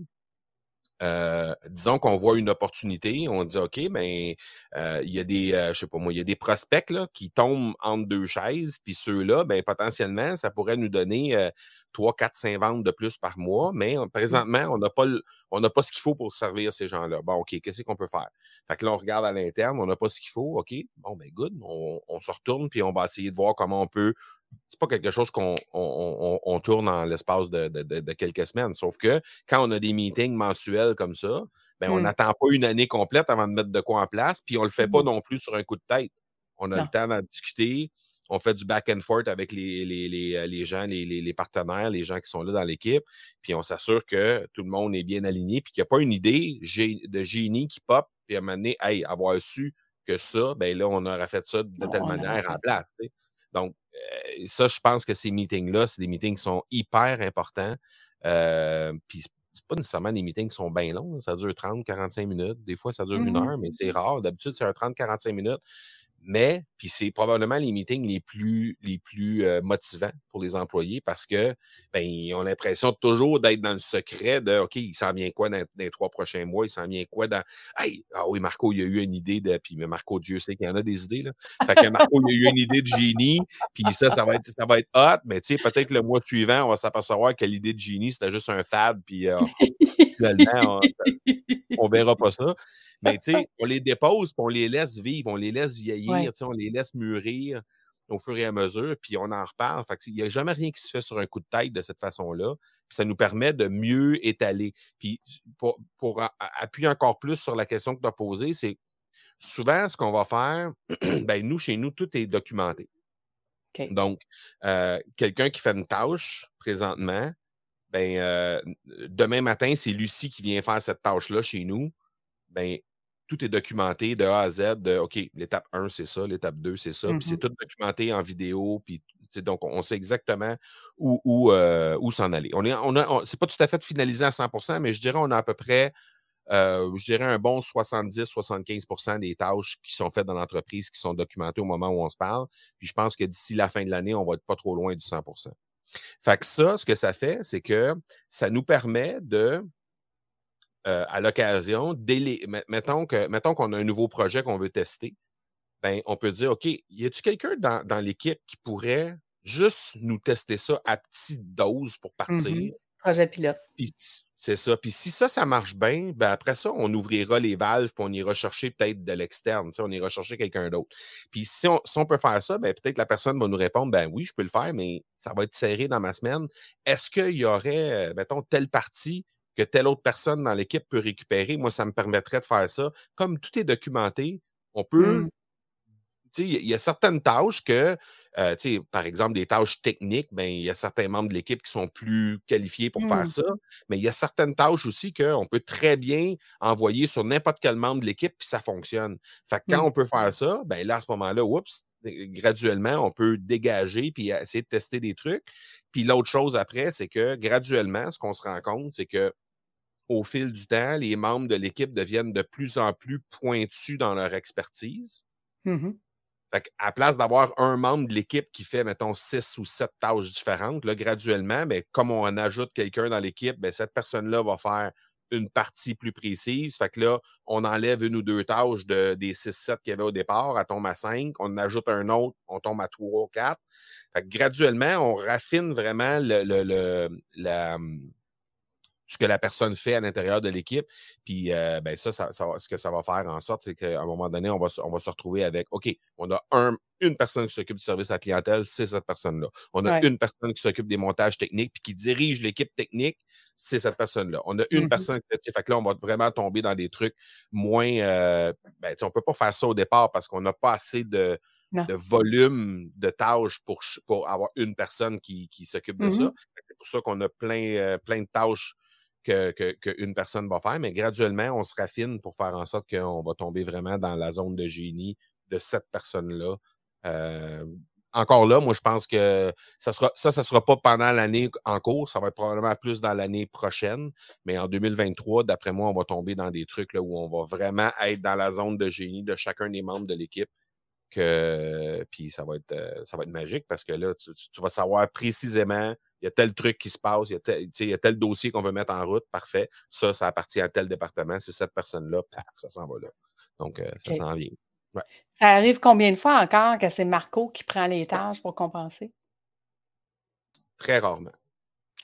S3: euh, disons qu'on voit une opportunité, on dit OK, ben euh, il y a des, euh, je sais pas moi, il y a des prospects là, qui tombent entre deux chaises, puis ceux-là, ben potentiellement, ça pourrait nous donner 3, 4, 5 ventes de plus par mois, mais mmh. présentement, on n'a pas on n'a pas ce qu'il faut pour servir ces gens-là. Bon, OK, qu'est-ce qu'on peut faire? Fait que là, on regarde à l'interne, on n'a pas ce qu'il faut, OK, bon, ben good, on, on, se retourne, puis on va essayer de voir comment on peut c'est pas quelque chose qu'on on, tourne en l'espace de, quelques semaines. Sauf que quand on a des meetings mensuels comme ça, ben, on n'attend pas une année complète avant de mettre de quoi en place, puis on ne le fait pas mmh. non plus sur un coup de tête. On a le temps d'en discuter, on fait du back and forth avec les, les, euh, gens, les, partenaires, les gens qui sont là dans l'équipe, puis on s'assure que tout le monde est bien aligné, puis qu'il n'y a pas une idée de génie qui pop, puis à un moment donné, hey, avoir su que ça, ben là, on aurait fait ça de telle manière en place. Donc, ça, je pense que ces meetings-là, c'est des meetings qui sont hyper importants. Euh, puis, c'est pas nécessairement des meetings qui sont bien longs. Ça dure 30, 45 minutes. Des fois, ça dure une mmh heure, mais c'est rare. D'habitude, c'est un 30, 45 minutes. Mais, puis c'est probablement les meetings les plus, les plus euh, motivants pour les employés parce que ben, ils ont l'impression toujours d'être dans le secret de OK, il s'en vient quoi dans, les trois prochains mois, il s'en vient quoi dans Hey, ah oui, Marco, il a eu une idée de. Puis Marco, Dieu sait qu'il y en a des idées. Là. Fait que Marco, il a eu une idée de génie, puis ça, ça va être, ça va être hot, mais peut-être le mois suivant, on va s'apercevoir que l'idée de génie, c'était juste un fad, puis euh, finalement, on, ne verra pas ça. Mais tu sais, on les dépose, puis on les laisse vivre, on les laisse vieillir, on les laisse mûrir au fur et à mesure, puis on en reparle. Fait il n'y a jamais rien qui se fait sur un coup de tête de cette façon-là. Ça nous permet de mieux étaler. Puis pour, appuyer encore plus sur la question que tu as posée, c'est souvent ce qu'on va faire, ben nous, chez nous, tout est documenté. Donc, euh, quelqu'un qui fait une tâche présentement, ben, euh, demain matin, c'est Lucie qui vient faire cette tâche-là chez nous. Ben, tout est documenté de A à Z. De, OK, l'étape 1, c'est ça, l'étape 2, c'est ça. Puis c'est mmh tout documenté en vidéo. Puis, donc, on sait exactement où, où, euh, où s'en aller. On est, on a, c'est pas tout à fait finalisé à 100% mais je dirais on a à peu près, euh, je dirais un bon 70-75% des tâches qui sont faites dans l'entreprise qui sont documentées au moment où on se parle. Puis je pense que d'ici la fin de l'année, on va être pas trop loin du 100 Fait que ça, ce que ça fait, c'est que ça nous permet de euh, à l'occasion, mettons qu'on mettons qu'on a un nouveau projet qu'on veut tester, ben, on peut dire, OK, y a-t-il quelqu'un dans, l'équipe qui pourrait juste nous tester ça à petite dose pour partir?
S1: Projet pilote.
S3: c'est ça. Puis si ça, ça marche bien, ben après ça, on ouvrira les valves puis on ira chercher peut-être de l'externe. On ira chercher quelqu'un d'autre. Puis si on, si on, peut faire ça, ben peut-être la personne va nous répondre ben oui, je peux le faire, mais ça va être serré dans ma semaine. Est-ce qu'il y aurait, euh, mettons, telle partie que telle autre personne dans l'équipe peut récupérer. Moi, ça me permettrait de faire ça. Comme tout est documenté, on peut. Mmh. Il y a certaines tâches que, euh, par exemple, des tâches techniques, ben, il y a certains membres de l'équipe qui sont plus qualifiés pour faire mmh. ça. Mais il y a certaines tâches aussi qu'on peut très bien envoyer sur n'importe quel membre de l'équipe, puis ça fonctionne. Fait que quand mmh. on peut faire ça, ben là, à ce moment-là, oups, graduellement, on peut dégager puis essayer de tester des trucs. Puis l'autre chose après, c'est que graduellement, ce qu'on se rend compte, c'est que au fil du temps, les membres de l'équipe deviennent de plus en plus pointus dans leur expertise.
S1: Mmh
S3: à place d'avoir un membre de l'équipe qui fait, mettons, six ou sept tâches différentes, là, graduellement, ben, comme on ajoute quelqu'un dans l'équipe, ben, cette personne-là va faire une partie plus précise. Fait que là, on enlève une ou deux tâches de, des 6-7 qu'il y avait au départ, elle tombe à 5. On ajoute un autre, on tombe à 3 ou 4. Fait que graduellement, on raffine vraiment le, le, la, ce que la personne fait à l'intérieur de l'équipe. Puis euh, ben ça, ça, ce que ça va faire en sorte, c'est qu'à un moment donné, on va, on va se retrouver avec OK, on a un, une personne qui s'occupe du service à la clientèle, c'est cette personne-là. On a une personne qui s'occupe des montages techniques puis qui dirige l'équipe technique, c'est cette personne-là. On a une mmh personne qui fait que là, on va vraiment tomber dans des trucs moins. Euh, ben, on ne peut pas faire ça au départ parce qu'on n'a pas assez de. de volume de tâches pour, pour avoir une personne qui, qui s'occupe de ça. Mmh c'est pour ça qu'on a plein, euh, plein de tâches qu'une personne va faire, mais graduellement, on se raffine pour faire en sorte qu'on va tomber vraiment dans la zone de génie de cette personne-là. Euh, encore là, moi, je pense que ça, sera, ça, ça sera pas pendant l'année en cours, ça va être probablement plus dans l'année prochaine, mais en 2023, d'après moi, on va tomber dans des trucs là, où on va vraiment être dans la zone de génie de chacun des membres de l'équipe. Que, puis ça va, être, euh, ça va être magique parce que là, tu vas savoir précisément il y a tel truc qui se passe, il y a tel, il y a tel dossier qu'on veut mettre en route, parfait. Ça, ça appartient à tel département. C'est cette personne-là, paf, ça s'en va là. Donc, euh, ça s'en vient.
S1: Ça arrive combien de fois encore que c'est Marco qui prend les tâches pour compenser?
S3: Très rarement.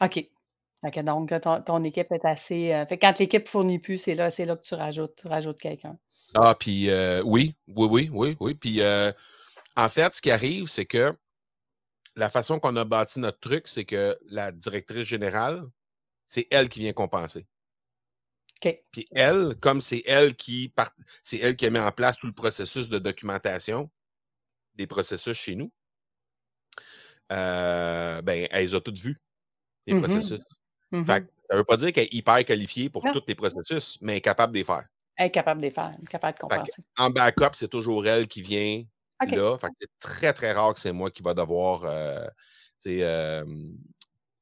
S1: OK. donc, ton, équipe est assez. Euh, fait quand l'équipe ne fournit plus, c'est là, là que tu rajoutes, tu rajoutes quelqu'un.
S3: Ah, puis euh, oui, oui, oui, oui, oui. Puis en fait, ce qui arrive, c'est que la façon qu'on a bâti notre truc, c'est que la directrice générale, c'est elle qui vient compenser.
S1: OK.
S3: Puis elle, comme c'est elle qui c'est elle qui a mis en place tout le processus de documentation des processus chez nous, euh, ben, elle les a toutes vues, les mmh processus. Mmh ça ne veut pas dire qu'elle est hyper qualifiée pour tous les processus, mais elle est capable de les faire.
S1: Elle est capable de les faire, elle est capable de compenser.
S3: En backup, c'est toujours elle qui vient c'est très, très rare que c'est moi qui va devoir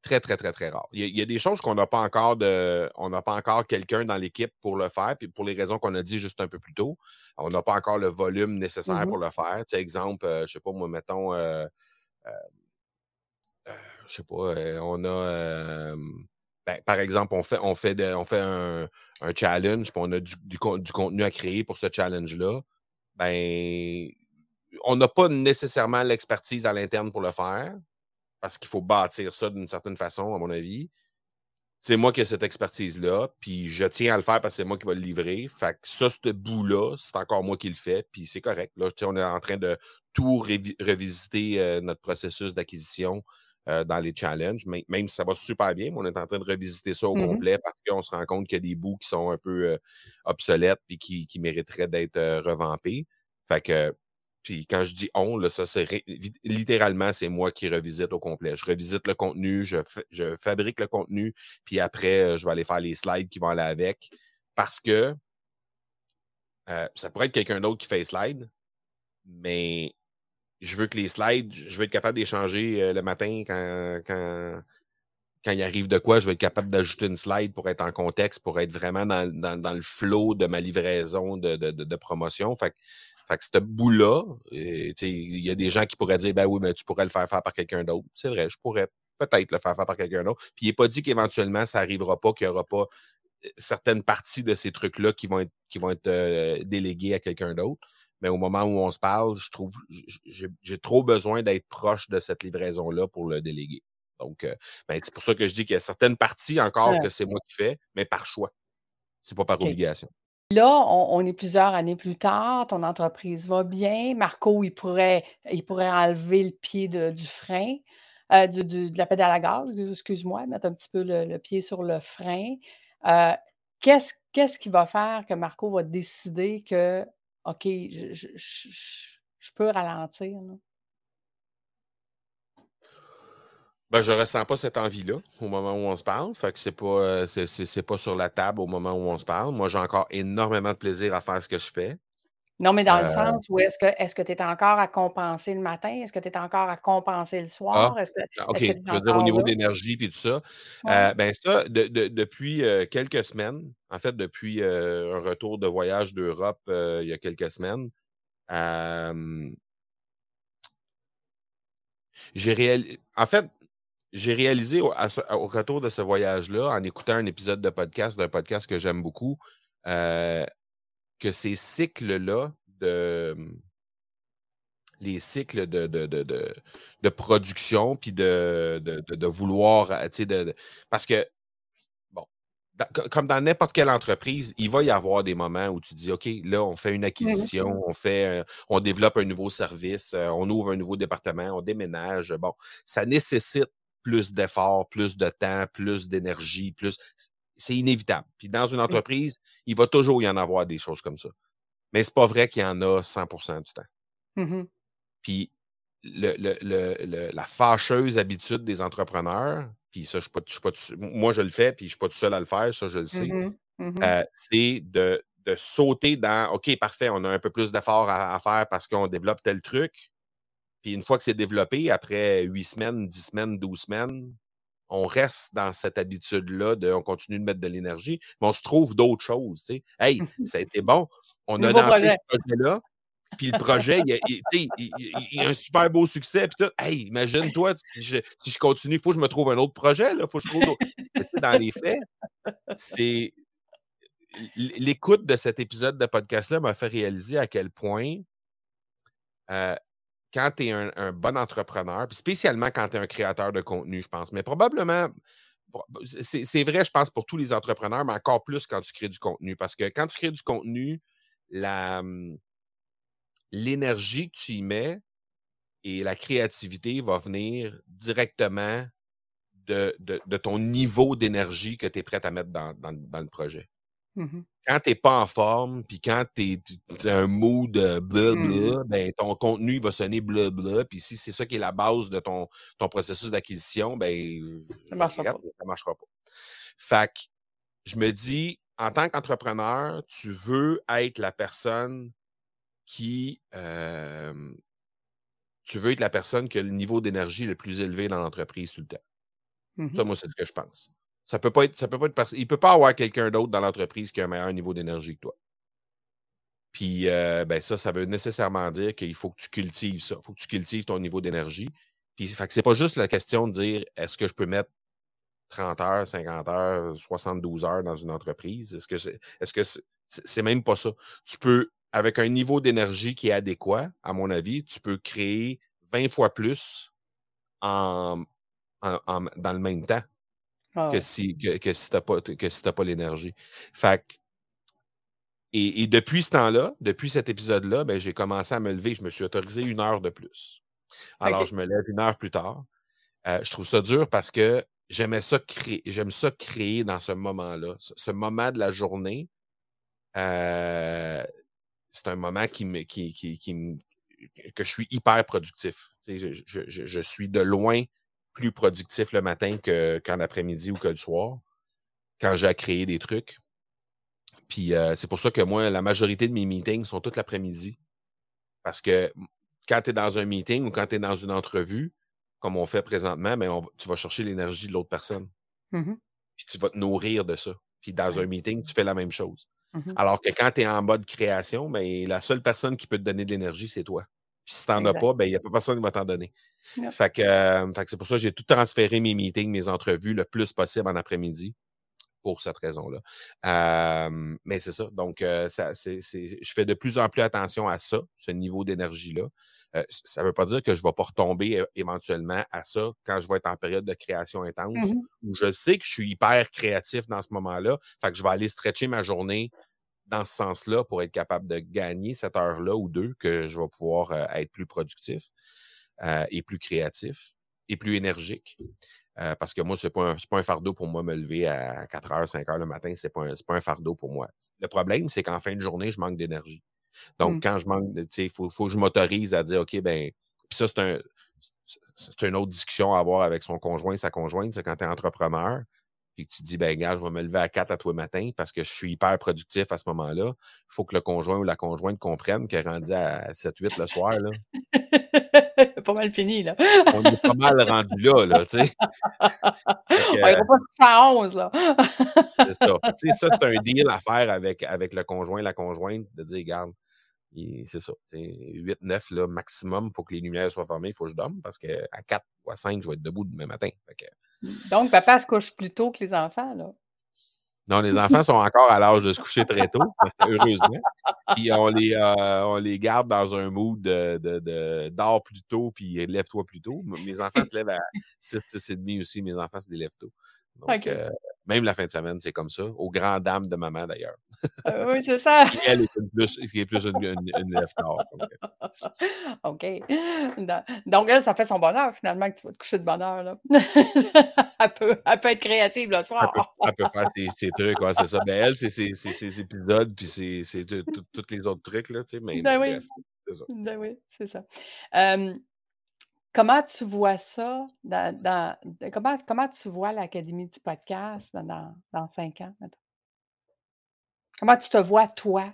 S3: très, très, très, très rare. Il y a, il y a des choses qu'on n'a pas encore de. On n'a pas encore quelqu'un dans l'équipe pour le faire, puis pour les raisons qu'on a dit juste un peu plus tôt, on n'a pas encore le volume nécessaire
S1: Mhm.
S3: pour le faire. Tu sais, exemple, euh, je sais pas, moi, mettons. euh, euh, euh, je sais pas, euh, on a. ben, par exemple, on fait, on fait, on fait un, challenge, puis on a du, du con- du contenu à créer pour ce challenge-là. Ben, on n'a pas nécessairement l'expertise à l'interne pour le faire, parce qu'il faut bâtir ça d'une certaine façon, à mon avis. C'est moi qui ai cette expertise-là, puis je tiens à le faire parce que c'est moi qui vais le livrer. Fait que ça, ce bout-là, c'est encore moi qui le fais, puis c'est correct. Là, on est en train de tout revisiter euh, notre processus d'acquisition euh, dans les challenges, même si ça va super bien, mais on est en train de revisiter ça au
S1: Mhm.
S3: complet parce qu'on se rend compte qu'il y a des bouts qui sont un peu euh, obsolètes puis qui, qui mériteraient d'être euh, revampés. Fait que, puis quand je dis on, là, ça vi- littéralement, c'est moi qui revisite au complet. Je revisite le contenu, je, je fabrique le contenu, puis après, je vais aller faire les slides qui vont aller avec. Parce que ça pourrait être quelqu'un d'autre qui fait les slides, mais je veux que les slides, je veux être capable d'échanger euh, le matin quand, quand, quand il arrive de quoi, je vais être capable d'ajouter une slide pour être en contexte, pour être vraiment dans, dans- le flow de ma livraison de, de- promotion. Fait, que- fait que ce bout-là, euh, il y a des gens qui pourraient dire Ben oui, mais tu pourrais le faire faire par quelqu'un d'autre. C'est vrai, je pourrais peut-être le faire faire par quelqu'un d'autre. Puis il n'est pas dit qu'éventuellement, ça n'arrivera pas, qu'il n'y aura pas euh, certaines parties de ces trucs-là qui vont être, qui vont être déléguées à quelqu'un d'autre. Mais au moment où on se parle, je trouve j'ai trop besoin d'être proche de cette livraison-là pour le déléguer. Donc, euh, ben, c'est pour ça que je dis qu'il y a certaines parties encore
S1: Ouais.
S3: que c'est moi qui fais, mais par choix. C'est pas par obligation.
S1: Là, on, on est plusieurs années plus tard, ton entreprise va bien. Marco, il pourrait, il pourrait enlever le pied de- du frein, euh, du- du- de la pédale à gaz, excuse-moi, mettre un petit peu le, le pied sur le frein. Euh, qu'est-ce, qu'est-ce qui va faire que Marco va décider que, OK, je, je- je- je- peux ralentir?
S3: Ben, je ressens pas cette envie-là au moment où on se parle. Fait que c'est pas, euh, c'est pas sur la table au moment où on se parle. Moi, j'ai encore énormément de plaisir à faire ce que je fais.
S1: Non, mais dans le
S3: Euh,
S1: sens où est-ce que est-ce que tu es encore à compenser le matin? Est-ce que tu es encore à compenser le
S3: ah,
S1: soir? Est-ce que
S3: ah, OK.
S1: est-ce que es
S3: veux dire au niveau d'énergie puis tout ça.
S1: Ouais.
S3: Euh, ben ça, de- de- depuis euh, quelques semaines, en fait, depuis un retour de voyage d'Europe il y a quelques semaines, j'ai réalisé. En fait, j'ai réalisé au, à ce- au retour de ce voyage-là, en écoutant un épisode de podcast, d'un podcast que j'aime beaucoup, euh, que ces cycles-là de les cycles de, de, de, de, de production puis de, de, vouloir, euh, parce que, bon, dans- comme dans n'importe quelle entreprise, il va y avoir des moments où tu dis, OK, là, on fait une acquisition, on fait, on développe un nouveau service, euh, on ouvre un nouveau département, on déménage. Bon, ça nécessite plus d'efforts, plus de temps, plus d'énergie, plus. C'est inévitable. Puis dans une entreprise, il va toujours y en avoir des choses comme ça. Mais c'est pas vrai qu'il y en a 100% du temps.
S1: Mhm.
S3: Puis le, le- le- le- la fâcheuse habitude des entrepreneurs, puis ça, je suis pas, je suis pas tout seul- moi je le fais, puis je ne suis pas tout seul à le faire, ça je le sais,
S1: Mhm. Mhm.
S3: euh, c'est de, de sauter dans OK, parfait, on a un peu plus d'efforts à, à faire parce qu'on développe tel truc. Puis une fois que c'est développé, après 8 semaines, 10 semaines, 12 semaines, on reste dans cette habitude-là de on continue de mettre de l'énergie, mais on se trouve d'autres choses. Hey, ça a été bon. On a lancé
S1: projet.
S3: ce projet-là. Puis le projet, il, a- il- il- il- a un super beau succès. Puis. Hey, imagine-toi, si je, si je continue, il faut que je me trouve un autre projet. Il faut que je trouve Dans les faits, c'est. L'écoute de cet épisode de podcast-là m'a fait réaliser à quel point, euh, quand tu es un, bon entrepreneur, spécialement quand tu es un créateur de contenu, je pense, mais probablement, pro- c'est vrai, je pense, pour tous les entrepreneurs, mais encore plus quand tu crées du contenu. Parce que quand tu crées du contenu, hum, l'énergie que tu y mets et la créativité va venir directement de, ton niveau d'énergie que tu es prêt à mettre dans le projet.
S1: Mhm.
S3: Quand tu n'es pas en forme, puis quand tu es un mood euh, blabla, ben, ton contenu va sonner blabla. Puis si c'est ça qui est la base de ton, ton processus d'acquisition, ben,
S1: Ça marchera
S3: regrette,
S1: pas.
S3: mais ça ne marchera pas. Fait que je me dis, en tant qu'entrepreneur, tu veux être la personne qui. euh, tu veux être la personne qui a le niveau d'énergie le plus élevé dans l'entreprise tout le temps. Ça, moi, c'est ce que je pense. Ça peut pas être, ça peut pas être, il ne peut pas avoir quelqu'un d'autre dans l'entreprise qui a un meilleur niveau d'énergie que toi. Puis, euh, ben ça, ça veut nécessairement dire qu'il faut que tu cultives ça. Il faut que tu cultives ton niveau d'énergie. Puis, fait pas juste la question de dire est-ce que je peux mettre 30 heures, 50 heures, 72 heures dans une entreprise? Est-ce que c'est, est-ce que c'est, même pas ça? Tu peux, avec un niveau d'énergie qui est adéquat, à mon avis, tu peux créer 20 fois plus en, dans le même temps
S1: Ah
S3: que
S1: ouais.
S3: si, que, que si tu n'as pas, si t'as pas l'énergie. Fait et, et depuis ce temps-là, depuis cet épisode-là, ben, j'ai commencé à me lever. Je me suis autorisé une heure de plus. Alors, je me lève une heure plus tard. Euh, je trouve ça dur parce que j'aimais ça créer, j'aime ça créer dans ce moment-là. Ce, ce moment de la journée, euh, c'est un moment qui me, qui, qui, qui me- que je suis hyper productif. Je- je- je suis de loin plus productif le matin que, qu'en après-midi ou que le soir, quand j'ai à créer des trucs. Puis euh, c'est pour ça que moi, la majorité de mes meetings sont tout l'après-midi. Parce que quand tu es dans un meeting ou quand tu es dans une entrevue, comme on fait présentement, ben, on va- tu vas chercher l'énergie de l'autre personne.
S1: Mmh
S3: Puis tu vas te nourrir de ça. Puis dans un meeting, tu fais la même chose.
S1: Mmh
S3: Alors que quand tu es en mode création, ben, la seule personne qui peut te donner de l'énergie, c'est toi. Puis si tu n'en as pas, ben, il n'y a pas personne qui va t'en donner.
S1: Non.
S3: Fait que, euh, fait que c'est pour ça que j'ai tout transféré mes meetings, mes entrevues le plus possible en après-midi pour cette raison-là. Euh, mais c'est ça. Donc, euh, ça, c'est, c'est- je fais de plus en plus attention à ça, ce niveau d'énergie-là. Euh, ça ne veut pas dire que je ne vais pas retomber éventuellement à ça quand je vais être en période de création intense,
S1: Mmh
S3: où je sais que je suis hyper créatif dans ce moment-là. Fait que je vais aller stretcher ma journée dans ce sens-là pour être capable de gagner cette heure-là ou deux que je vais pouvoir euh, être plus productif euh, et plus créatif et plus énergique. Euh, parce que moi, ce n'est pas, pas un fardeau pour moi me lever à 4 heures, 5 heures le matin. Ce n'est pas, un- c'est pas un fardeau pour moi. Le problème, c'est qu'en fin de journée, je manque d'énergie. Donc,
S1: Mmh.
S3: quand je manque, tu sais, il faut, faut que je m'autorise à dire, OK, ben, puis ça, c'est un, c'est une autre discussion à avoir avec son conjoint, sa conjointe. C'est quand tu es entrepreneur, puis que tu dis, ben, gars, je vais me lever à 4 à tous les matins parce que je suis hyper productif à ce moment-là. Il faut que le conjoint ou la conjointe comprenne qu'elle est rendue à 7-8 le soir, là.
S1: pas mal fini, là.
S3: On est pas mal rendu là, là, tu sais.
S1: On ira pas se faire 11, là.
S3: C'est ça. Tu sais, ça, c'est un deal à faire avec, avec le conjoint, la conjointe, de dire, regarde, c'est ça. 8-9 là, maximum pour que les lumières soient fermées, il faut que je dorme parce qu'à 4 ou à 5, je vais être debout demain matin. Fait que-
S1: Donc, papa se couche plus tôt que les enfants, là.
S3: non, les enfants sont encore à l'âge de se coucher très tôt, heureusement. Puis on les, euh, on les garde dans un mood de, de, de- dors plus tôt, puis lève-toi plus tôt. Mes enfants se lèvent à 6, 6 et demi aussi. Mes enfants, c'est des lève tôt. Donc,
S1: OK.
S3: euh, même la fin de semaine, c'est comme ça. Aux grandes dames de maman, d'ailleurs.
S1: Euh, oui, c'est ça.
S3: Elle, est plus, qui est plus une, une, une euh,
S1: OK. Do- Donc, elle, ça fait son bonheur, finalement, que tu vas te coucher de bonne heure, là. elle, peut, elle peut être créative le
S3: Elle peut,
S1: soir.
S3: elle peut faire ses, ses trucs, ouais, c'est ça. Ben, elle, c'est ses, ses- ses épisodes, puis c'est tous les autres trucs, là, tu sais. Mais,
S1: Ben
S3: mais
S1: oui.
S3: c'est ça.
S1: Ben oui, c'est ça. Comment tu vois ça dans comment comment tu vois l'Académie du podcast dans dans 5 ans? Comment tu te vois, toi?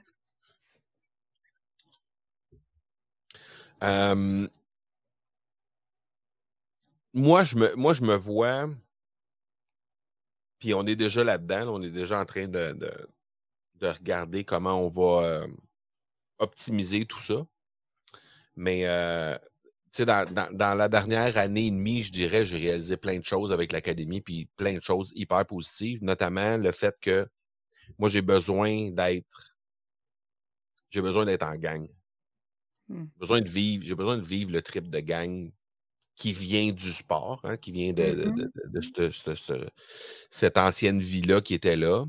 S3: Moi, je me, moi, je me vois, puis on est déjà là-dedans, là, on est déjà en train de, de- de regarder comment on va euh, optimiser tout ça. Mais, euh, dans, dans- dans la dernière année et demie, je dirais, j'ai réalisé plein de choses avec l'Académie, puis plein de choses hyper positives, notamment le fait que moi, j'ai besoin d'être, j'ai besoin d'être en gang.
S1: Mmh.
S3: besoin de vivre, j'ai besoin de vivre le trip de gang qui vient du sport, hein, qui vient de, de-
S1: Mmh
S3: de- de- de cette, cette- ce- cette ancienne vie-là qui était là.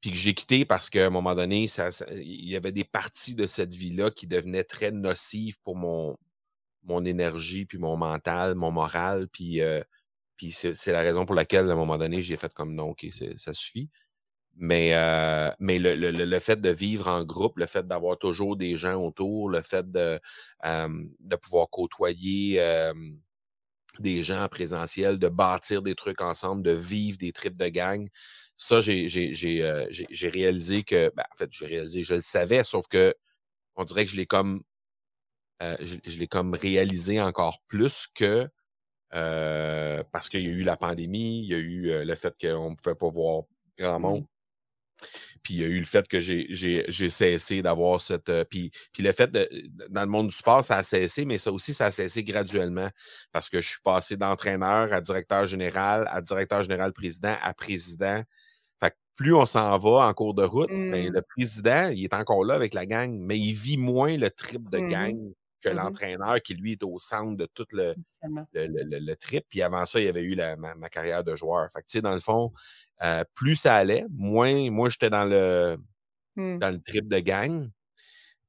S3: Puis que j'ai quitté parce qu'à un moment donné, ça- ça- il y avait des parties de cette vie-là qui devenaient très nocives pour mon, mon énergie, puis mon mental, mon moral. Puis, euh, c'est la raison pour laquelle, à un moment donné, j'ai fait comme non, OK, ça suffit. Mais, euh, le, fait de vivre en groupe, le fait d'avoir toujours des gens autour, le fait de, pouvoir côtoyer des gens en présentiel, de bâtir des trucs ensemble, de vivre des trips de gang, ça, euh, j'ai réalisé que, ben, en fait, j'ai réalisé, je le savais, sauf que on dirait que je l'ai comme, euh, je, je l'ai comme réalisé encore plus que parce qu'il y a eu la pandémie, il y a eu le fait qu'on ne pouvait pas voir grand
S1: Mmh.
S3: monde. Puis il y a eu le fait que j'ai cessé d'avoir cette. puis, puis le fait de. Dans le monde du sport, ça a cessé, mais ça aussi, ça a cessé graduellement parce que je suis passé d'entraîneur à directeur général, à directeur général président, à président. Fait que plus on s'en va en cours de route, ben,
S1: Mmh.
S3: le président, il est encore là avec la gang, mais il vit moins le trip de
S1: Mmh mh.
S3: gang que
S1: Mmh mh.
S3: l'entraîneur qui, lui, est au centre de tout le,
S1: Absolument.
S3: le, le- le- le trip. Puis avant ça, il y avait eu la- ma, ma carrière de joueur. Fait que, tu sais, dans le fond, euh, plus ça allait, moins moi, j'étais dans le,
S1: Mmh.
S3: dans le trip de gang.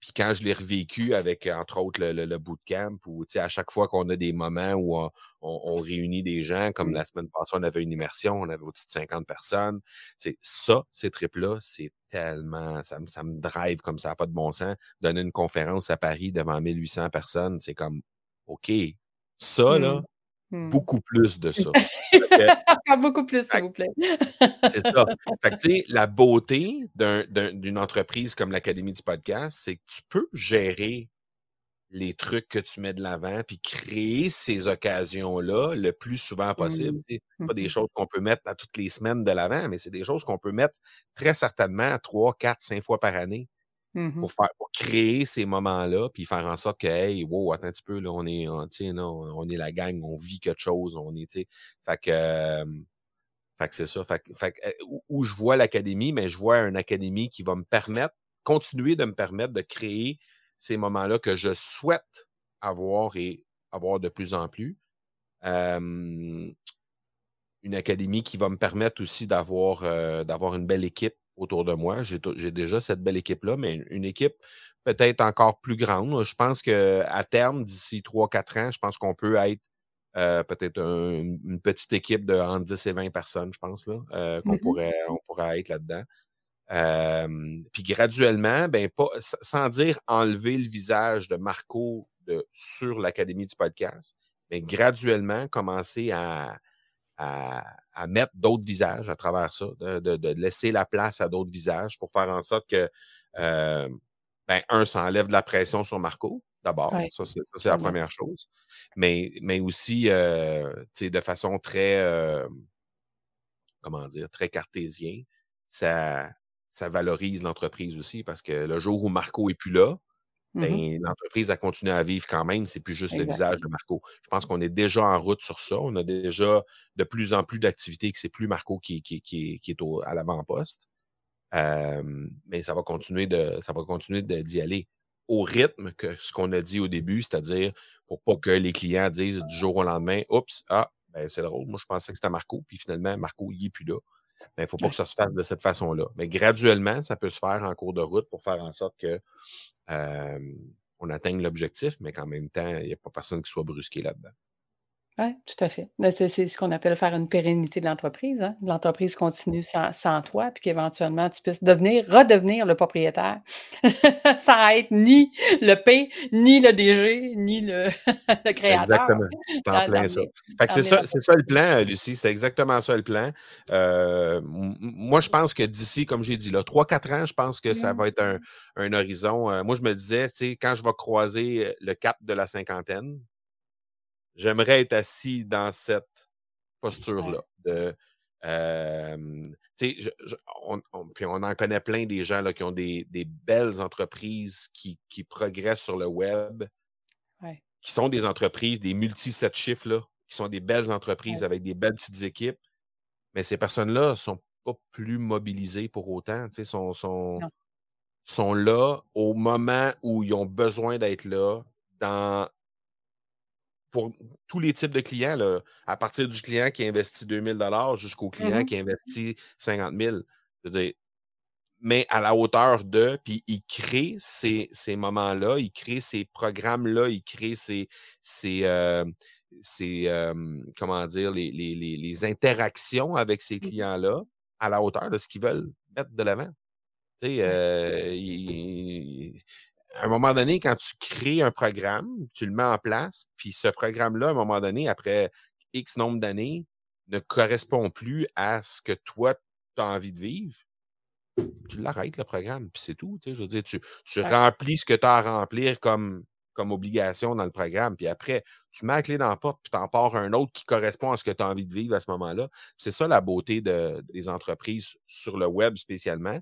S3: Puis quand je l'ai revécu avec, entre autres, le, le, le bootcamp, où tu sais, à chaque fois qu'on a des moments où on, on- on réunit des gens, comme la semaine passée, on avait une immersion, on avait au-dessus de 50 personnes. Tu sais, ça, ces trips-là, c'est tellement. Ça, me- ça me drive comme ça, pas de bon sens. Donner une conférence à Paris devant 1800 personnes, c'est comme OK. Ça, là,
S1: Mmh.
S3: Beaucoup plus de ça.
S1: Encore beaucoup plus, s'il vous plaît.
S3: c'est ça. Fait que, tu sais, la beauté d'un- d'un- d'une entreprise comme l'Académie du podcast, c'est que tu peux gérer les trucs que tu mets de l'avant, puis créer ces occasions-là le plus souvent possible.
S1: Mmh.
S3: C'est pas des
S1: Mmh
S3: choses qu'on peut mettre à toutes les semaines de l'avant, mais c'est des choses qu'on peut mettre très certainement trois, quatre, cinq fois par année
S1: Mmh
S3: pour, créer ces moments-là, puis faire en sorte que, hey, wow, attends un petit peu, là, on est, on, non, on est la gang, on vit quelque chose, on est, tu. Fait que, fait que c'est ça. Fait, fait que, euh, où, où je vois l'académie, mais je vois une académie qui va me permettre, continuer de me permettre de créer ces moments-là que je souhaite avoir et avoir de plus en plus. Une académie qui va me permettre aussi d'avoir euh, d'avoir une belle équipe autour de moi. J'ai déjà cette belle équipe-là, mais une- équipe peut-être encore plus grande. Je pense qu'à terme, d'ici 3-4 ans, je pense qu'on peut être euh, peut-être un- une petite équipe de entre 10 et 20 personnes, je pense, là, euh, qu'on
S1: Mmh
S3: pourrait, on pourrait être là-dedans. Euh, puis graduellement, ben pas, sans dire enlever le visage de Marco de, sur l'Académie du podcast, mais graduellement commencer à, à, à mettre d'autres visages à travers ça, de, de- de laisser la place à d'autres visages pour faire en sorte que, euh, ben, un, ça enlève de la pression sur Marco, d'abord.
S1: Ouais,
S3: Ça, c'est la première chose. Mais, mais aussi, euh, tu sais, de façon très, euh, comment dire, très cartésien, ça, ça valorise l'entreprise aussi parce que le jour où Marco est plus là,
S1: Mmh
S3: ben, l'entreprise a continué à vivre quand même. C'est plus juste le visage de Marco. Je pense qu'on est déjà en route sur ça. On a déjà de plus en plus d'activités que c'est plus Marco qui, qui, qui, qui est au- à l'avant-poste. Euh, mais ça va continuer de, ça va continuer d'y aller au rythme que ce qu'on a dit au début, c'est-à-dire pour pas que les clients disent du jour au lendemain, oups, ah, ben c'est drôle, moi je pensais que c'était Marco, puis finalement, Marco, il n'est plus là. Mais il ne faut pas que ça se fasse de cette façon-là. Mais graduellement, ça peut se faire en cours de route pour faire en sorte que euh, on atteigne l'objectif, mais qu'en même temps, il n'y a pas personne qui soit brusqué là-dedans.
S1: Oui, tout à fait. Ben, c'est c'est ce qu'on appelle faire une pérennité de l'entreprise. Hein. L'entreprise continue sans, sans toi, puis qu'éventuellement, tu puisses devenir, redevenir le propriétaire sans être ni le P, ni le DG, ni le, le créateur.
S3: Exactement. C'est en
S1: D'en-
S3: plein ça.
S1: d'emmener-
S3: Fait que c'est
S1: d'emmener
S3: ça,
S1: la
S3: c'est ça le plan, euh, Lucie. C'est exactement ça le plan. Euh, m- m- moi, je pense que d'ici, comme j'ai dit, là, 3-4 ans, je pense que ça
S1: Mm.
S3: va être un, un horizon. Euh, moi, je me disais, tu sais, quand je vais croiser le cap de la cinquantaine, j'aimerais être assis dans cette posture-là. De, euh, tu sais, je- je- on, on- puis on en connaît plein des gens là, qui ont des, des belles entreprises qui, qui progressent sur le web,
S1: Ouais.
S3: qui sont des entreprises, des multi-sept chiffres, là, qui sont des belles entreprises
S1: Ouais.
S3: avec des belles petites équipes. Mais ces personnes-là ne sont pas plus mobilisées pour autant. sont, sont, sont là au moment où ils ont besoin d'être là dans pour tous les types de clients, là, à partir du client qui investit 2000 jusqu'au client
S1: Mhm.
S3: qui investit 50 000. Je veux dire, mais à la hauteur de, puis il crée ces, ces moments-là, il crée ces programmes-là, il crée ces, ces, euh, ces, euh, comment dire, les, les- les- les interactions avec ces
S1: Mhm.
S3: clients-là à la hauteur de ce qu'ils veulent mettre de l'avant. Tu sais,
S1: Ouais.
S3: euh, il- à un moment donné, quand tu crées un programme, tu le mets en place, puis ce programme-là, à un moment donné, après X nombre d'années, ne correspond plus à ce que toi, tu as envie de vivre, tu l'arrêtes, le programme, puis c'est tout. Je veux dire, tu, tu
S1: Ouais.
S3: remplis ce que tu as à remplir comme, comme obligation dans le programme. Puis après, tu mets la clé dans la porte, puis tu en pars un autre qui correspond à ce que tu as envie de vivre à ce moment-là. C'est ça la beauté des entreprises sur le web spécialement.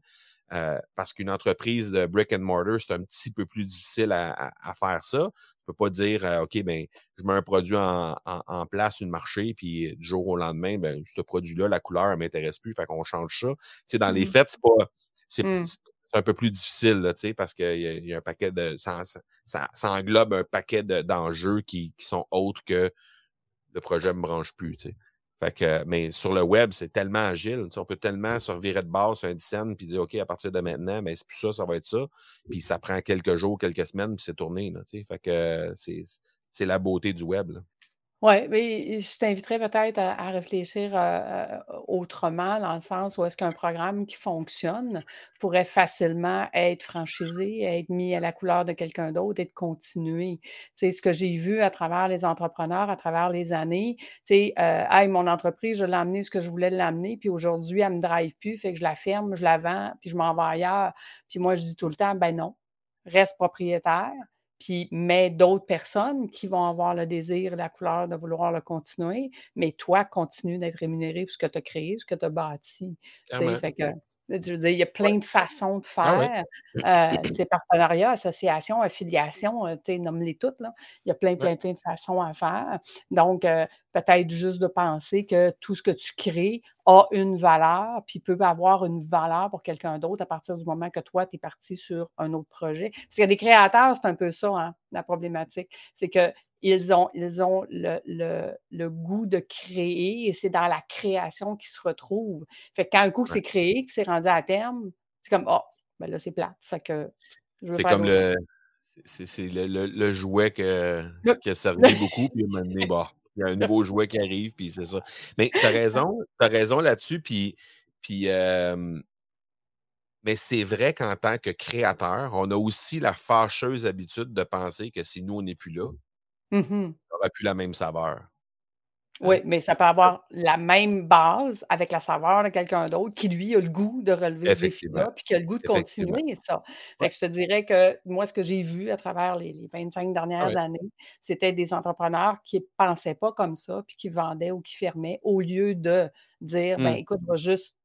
S3: Euh, parce qu'une entreprise de brick and mortar, c'est un petit peu plus difficile à, faire ça. Tu ne peux pas dire, euh, OK, ben, je mets un produit en, place, une marché, puis du jour au lendemain, ben, ce produit-là, la couleur ne m'intéresse plus, fait qu'on change ça. Tu sais, dans les mmh fêtes, c'est pas. Mmh. C'est un peu plus difficile, là, parce qu'il y, y, a un paquet de. Ça, ça, englobe un paquet d'enjeux qui, qui, sont autres que le projet ne me branche plus. sais. Fait que, mais sur le web, c'est tellement agile. On peut tellement se revirer de base sur un dizaine puis dire OK, à partir de maintenant, mais c'est plus ça, ça va être ça. Puis ça prend quelques jours, quelques semaines, puis c'est tourné. Là, fait que c'est la beauté du web.
S1: Oui, mais je t'inviterais peut-être à, réfléchir autrement, dans le sens où est-ce qu'un programme qui fonctionne pourrait facilement être franchisé, être mis à la couleur de quelqu'un d'autre et de continuer. Tu ce que j'ai vu à travers les entrepreneurs, à travers les années, tu sais, hey, mon entreprise, je l'ai amené ce que je voulais l'amener, puis aujourd'hui, elle ne me drive plus, fait que je la ferme, je la vends, puis je m'en vais ailleurs. Puis moi, je dis tout le temps, ben non, reste propriétaire puis mais d'autres personnes qui vont avoir le désir, la couleur de vouloir le continuer, mais toi, continue d'être rémunéré pour ce que tu as créé, ce que tu as bâti. Fait que, je veux dire, il y a plein de façons de ah faire. Euh, partenariats, associations, affiliations, euh, nomme-les toutes. Là. Il y a plein, plein, plein de façons à faire. Donc, euh, peut-être juste de penser que tout ce que tu crées a une valeur, puis peut avoir une valeur pour quelqu'un d'autre à partir du moment que toi, tu es parti sur un autre projet. Parce qu'il y a des créateurs, c'est un peu ça, hein, la problématique. C'est que ils ont, ils ont le, goût de créer et c'est dans la création qu'ils se retrouvent. Fait que quand un coup que c'est créé, que c'est rendu à terme, c'est comme, oh, ben là, c'est plate. Fait que
S3: C'est comme le, c'est, le, jouet que, qui a servi beaucoup, puis bah, il y a un nouveau jouet qui arrive, puis c'est ça. Mais tu as raison, tu raison là-dessus, puis, puis mais c'est vrai qu'en tant que créateur, on a aussi la fâcheuse habitude de penser que si nous, on n'est plus là, Mmh ça n'aurait plus la même saveur.
S1: Oui, hein? mais ça peut avoir la même base avec la saveur de quelqu'un d'autre qui, lui, a le goût de relever ce défi-là, puis qui a le goût de continuer ça. Fait que je te dirais que moi, ce que j'ai vu à travers les, 25 dernières années, c'était des entrepreneurs qui ne pensaient pas comme ça, puis qui vendaient ou qui fermaient, au lieu de dire, ben mmh. écoute, va juste sais,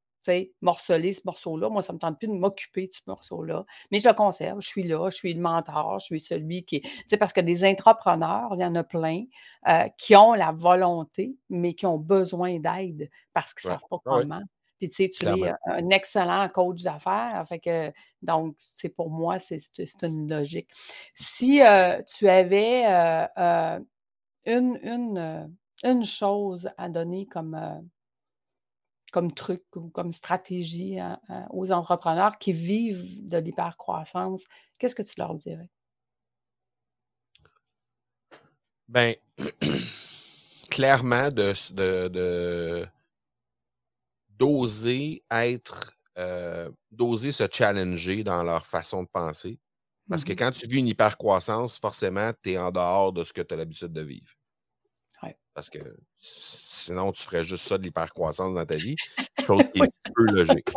S1: morceler ce morceau-là. Moi, ça ne me tente plus de m'occuper de ce morceau-là. Mais je le conserve, je suis là, je suis le mentor, je suis celui qui. Tu sais, parce que des entrepreneurs, il y en a plein euh, qui ont la volonté, mais qui ont besoin d'aide parce qu'ils ne savent pas comment. Puis, tu sais, tu es un excellent coach d'affaires. Fait que, donc, c'est pour moi, c'est une logique. Si euh, tu avais euh, une, une, une, chose à donner comme comme truc ou comme stratégie aux entrepreneurs qui vivent de l'hypercroissance, qu'est-ce que tu leur dirais?
S3: Bien, clairement, de, d'oser être, euh, d'oser se challenger dans leur façon de penser. Parce que mmh quand tu vis une hypercroissance, forcément, tu es en dehors de ce que tu as l'habitude de vivre. Parce que sinon, tu ferais juste ça de l'hypercroissance dans ta vie. Chose qui est un peu logique.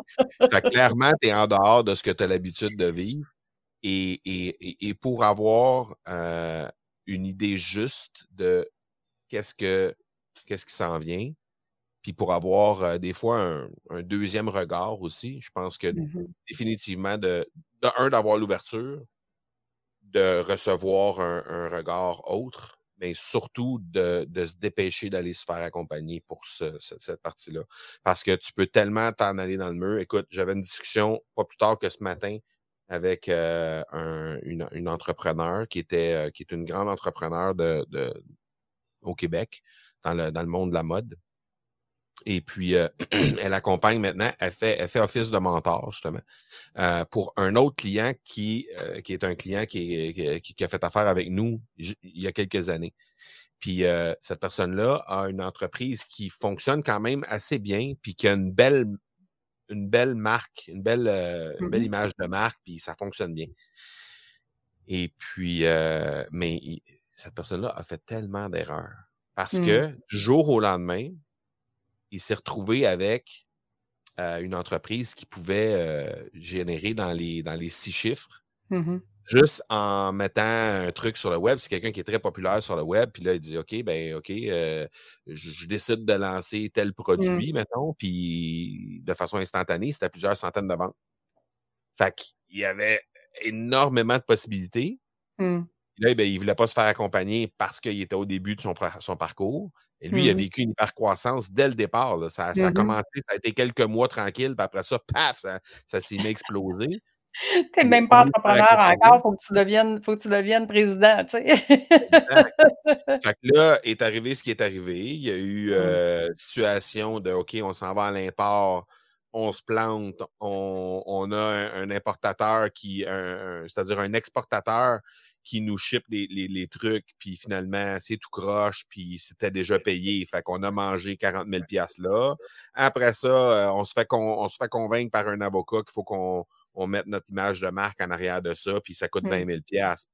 S3: clairement, tu es en dehors de ce que tu as l'habitude de vivre. Et, pour avoir euh, une idée juste de qu'est-ce que qu'est-ce qui s'en vient, puis pour avoir euh, des fois un, deuxième regard aussi, je pense que mmh définitivement, de, de un, d'avoir l'ouverture, de recevoir un regard autre, mais surtout de, se dépêcher d'aller se faire accompagner pour cette, partie-là. Parce que tu peux tellement t'en aller dans le mur. Écoute, j'avais une discussion pas plus tard que ce matin avec euh, une, entrepreneur qui était euh, qui est une grande entrepreneur de, au Québec dans le, dans le monde de la mode. Et puis, euh, elle accompagne maintenant, elle fait, elle fait office de mentor, justement, euh, pour un autre client qui, euh, qui est un client qui, qui, a fait affaire avec nous il y a quelques années. Puis, cette personne-là a une entreprise qui fonctionne quand même assez bien, puis qui a une belle, une belle marque, une belle, une belle mmh image de marque, puis ça fonctionne bien. Et puis, mais cette personne-là a fait tellement d'erreurs. Parce mmh. que du jour au lendemain, il s'est retrouvé avec une entreprise qui pouvait générer dans les, dans les six chiffres.
S1: Mmh
S3: juste en mettant un truc sur le web. C'est quelqu'un qui est très populaire sur le web. Puis là, il dit OK, ben OK, euh, je, décide de lancer tel produit, mettons. Puis de façon instantanée, c'était plusieurs centaines de ventes. Fait qu'il y avait énormément de possibilités. Mmh. Là, ben, il ne voulait pas se faire accompagner parce qu'il était au début de son, son parcours. Et lui, il a mmh vécu une hypercroissance dès le départ. Ça, a commencé, ça a été quelques mois tranquille, puis après ça, paf, ça, ça s'est mis explosé.
S1: Tu n'es même pas entrepreneur encore, il faut, que tu deviennes, faut que tu deviennes président, tu sais. fait
S3: que là, est arrivé ce qui est arrivé. Il y a eu mmh. euh, situation de OK, on s'en va à l'import, on se plante, on, a un, importateur qui, c'est-à-dire un exportateur qui nous ship les, trucs, puis finalement, c'est tout croche, puis c'était déjà payé. Fait qu'on a mangé 40 000 là. Après ça, euh, on se, fait on se fait convaincre par un avocat qu'il faut qu'on mette notre image de marque en arrière de ça, puis ça coûte 20 000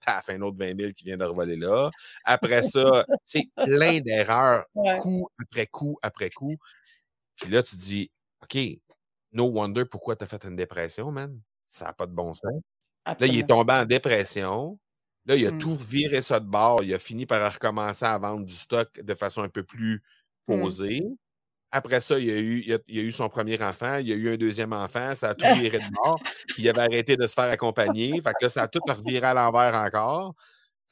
S3: Paf, un autre 20 000 qui vient de revoler là. Après ça, c'est plein d'erreurs, coup après coup après coup. Puis là, tu dis, OK, no wonder pourquoi tu as fait une dépression, man. Ça n'a pas de bon sens. Là, il est tombé en dépression. Là, il a mmh. tout viré ça de bord. Il a fini par recommencer à vendre du stock de façon un peu plus mmh. posée. Après ça, il a, eu, il, a, eu son premier enfant, il a eu un deuxième enfant, ça a tout viré de bord. il avait arrêté de se faire accompagner. Fait que là, ça a tout reviré à l'envers encore.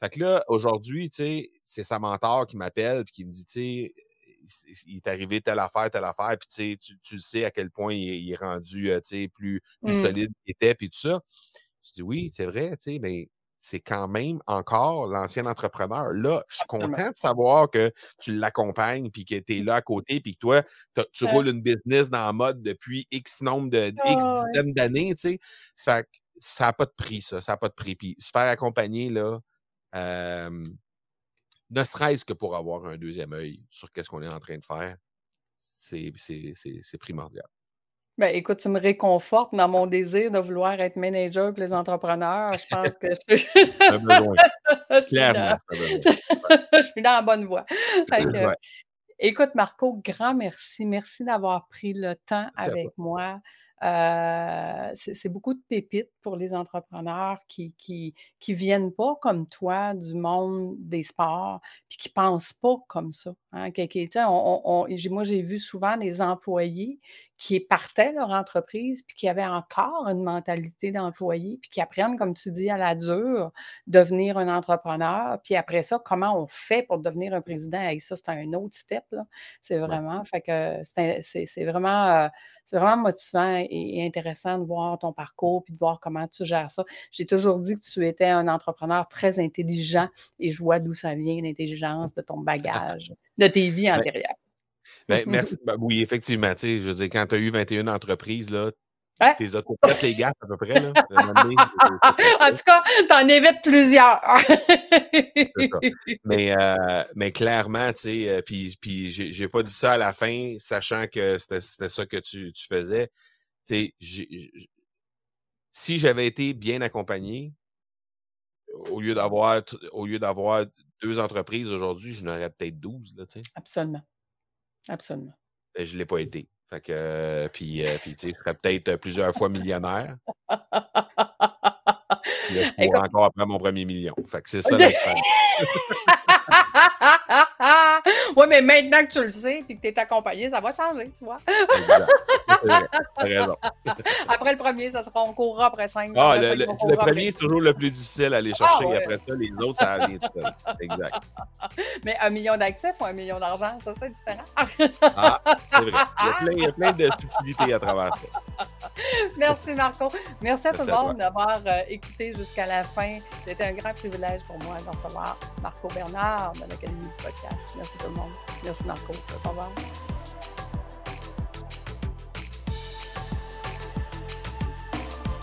S3: Fait que là, aujourd'hui, c'est sa mentor qui m'appelle et qui me dit, tu sais, il est arrivé telle affaire, telle affaire, puis tu, tu sais à quel point il, est rendu, sais, plus, plus mmh. solide qu'il était, puis tout ça. Je dis, oui, c'est vrai, tu sais, mais c'est quand même encore l'ancien entrepreneur. Là, je suis content de savoir que tu l'accompagnes, puis que tu es là à côté, puis que toi, tu roules une business dans le mode depuis X nombre de X dizaines d'années, tu sais. Fait que ça n'a pas de prix, ça. Ça n'a pas de prix. Puis se faire accompagner, là, ne serait-ce que pour avoir un deuxième œil sur qu'est-ce qu'on est en train de faire, c'est primordial.
S1: Ben, écoute, tu me réconfortes dans mon désir de vouloir être manager pour les entrepreneurs. Je pense que je, suis, je suis dans la bonne voie. Écoute, Marco, grand merci. Merci d'avoir pris le temps avec moi. Euh, c'est beaucoup de pépites pour les entrepreneurs qui qui, qui viennent pas comme toi du monde des sports, puis qui pensent pas comme ça. Hein, moi, j'ai vu souvent des employés qui partaient leur entreprise, puis qui avaient encore une mentalité d'employé, puis qui apprennent, comme tu dis, à la dure, devenir un entrepreneur. Puis après ça, comment on fait pour devenir un président? Et ça, c'est un autre step. C'est vraiment, fait que c'est vraiment, euh, c'est vraiment motivant et, intéressant de voir ton parcours, puis de voir comment tu gères ça. J'ai toujours dit que tu étais un entrepreneur très intelligent et je vois d'où ça vient, l'intelligence de ton bagage, de tes vies antérieures.
S3: Ben, merci. Ben, oui, effectivement. Je veux dire, quand tu as eu 21 entreprises, là, Hein? T'es toutes les gars à peu près. Là.
S1: en tout cas, t'en évites plusieurs.
S3: mais, euh, mais clairement, tu sais, euh, puis, puis j'ai pas dit ça à la fin, sachant que c'était ça que tu, tu faisais. Tu sais, si j'avais été bien accompagné, au lieu d'avoir au lieu d'avoir deux entreprises aujourd'hui, je n'aurais peut-être 12. Là,
S1: Absolument. Absolument.
S3: Je ne l'ai pas été. Fait que, euh, puis, euh, puis tu sais, je serais peut-être plusieurs fois millionnaire. Puis là, je cours encore après mon premier million. Fait que c'est ça la
S1: oui, mais maintenant que tu le sais et que tu es accompagné, ça va changer, tu vois. raison. après le premier, ça sera, on courra après cinq.
S3: Ah, le, le, premier, c'est toujours le plus difficile à aller chercher. Ah, après ça, les autres, ça vient tout seul. Exact.
S1: Mais un million d'actifs ou un million d'argent, ça, c'est différent.
S3: ah, c'est vrai. Il y, a plein, de subtilités à travers ça.
S1: Merci, Marco. Merci à tout le monde d'avoir euh, écouté jusqu'à la fin. C'était un grand privilège pour moi d'en savoir Marco Bernard Ah, det er like a news podcast. Vi har snakket om, vi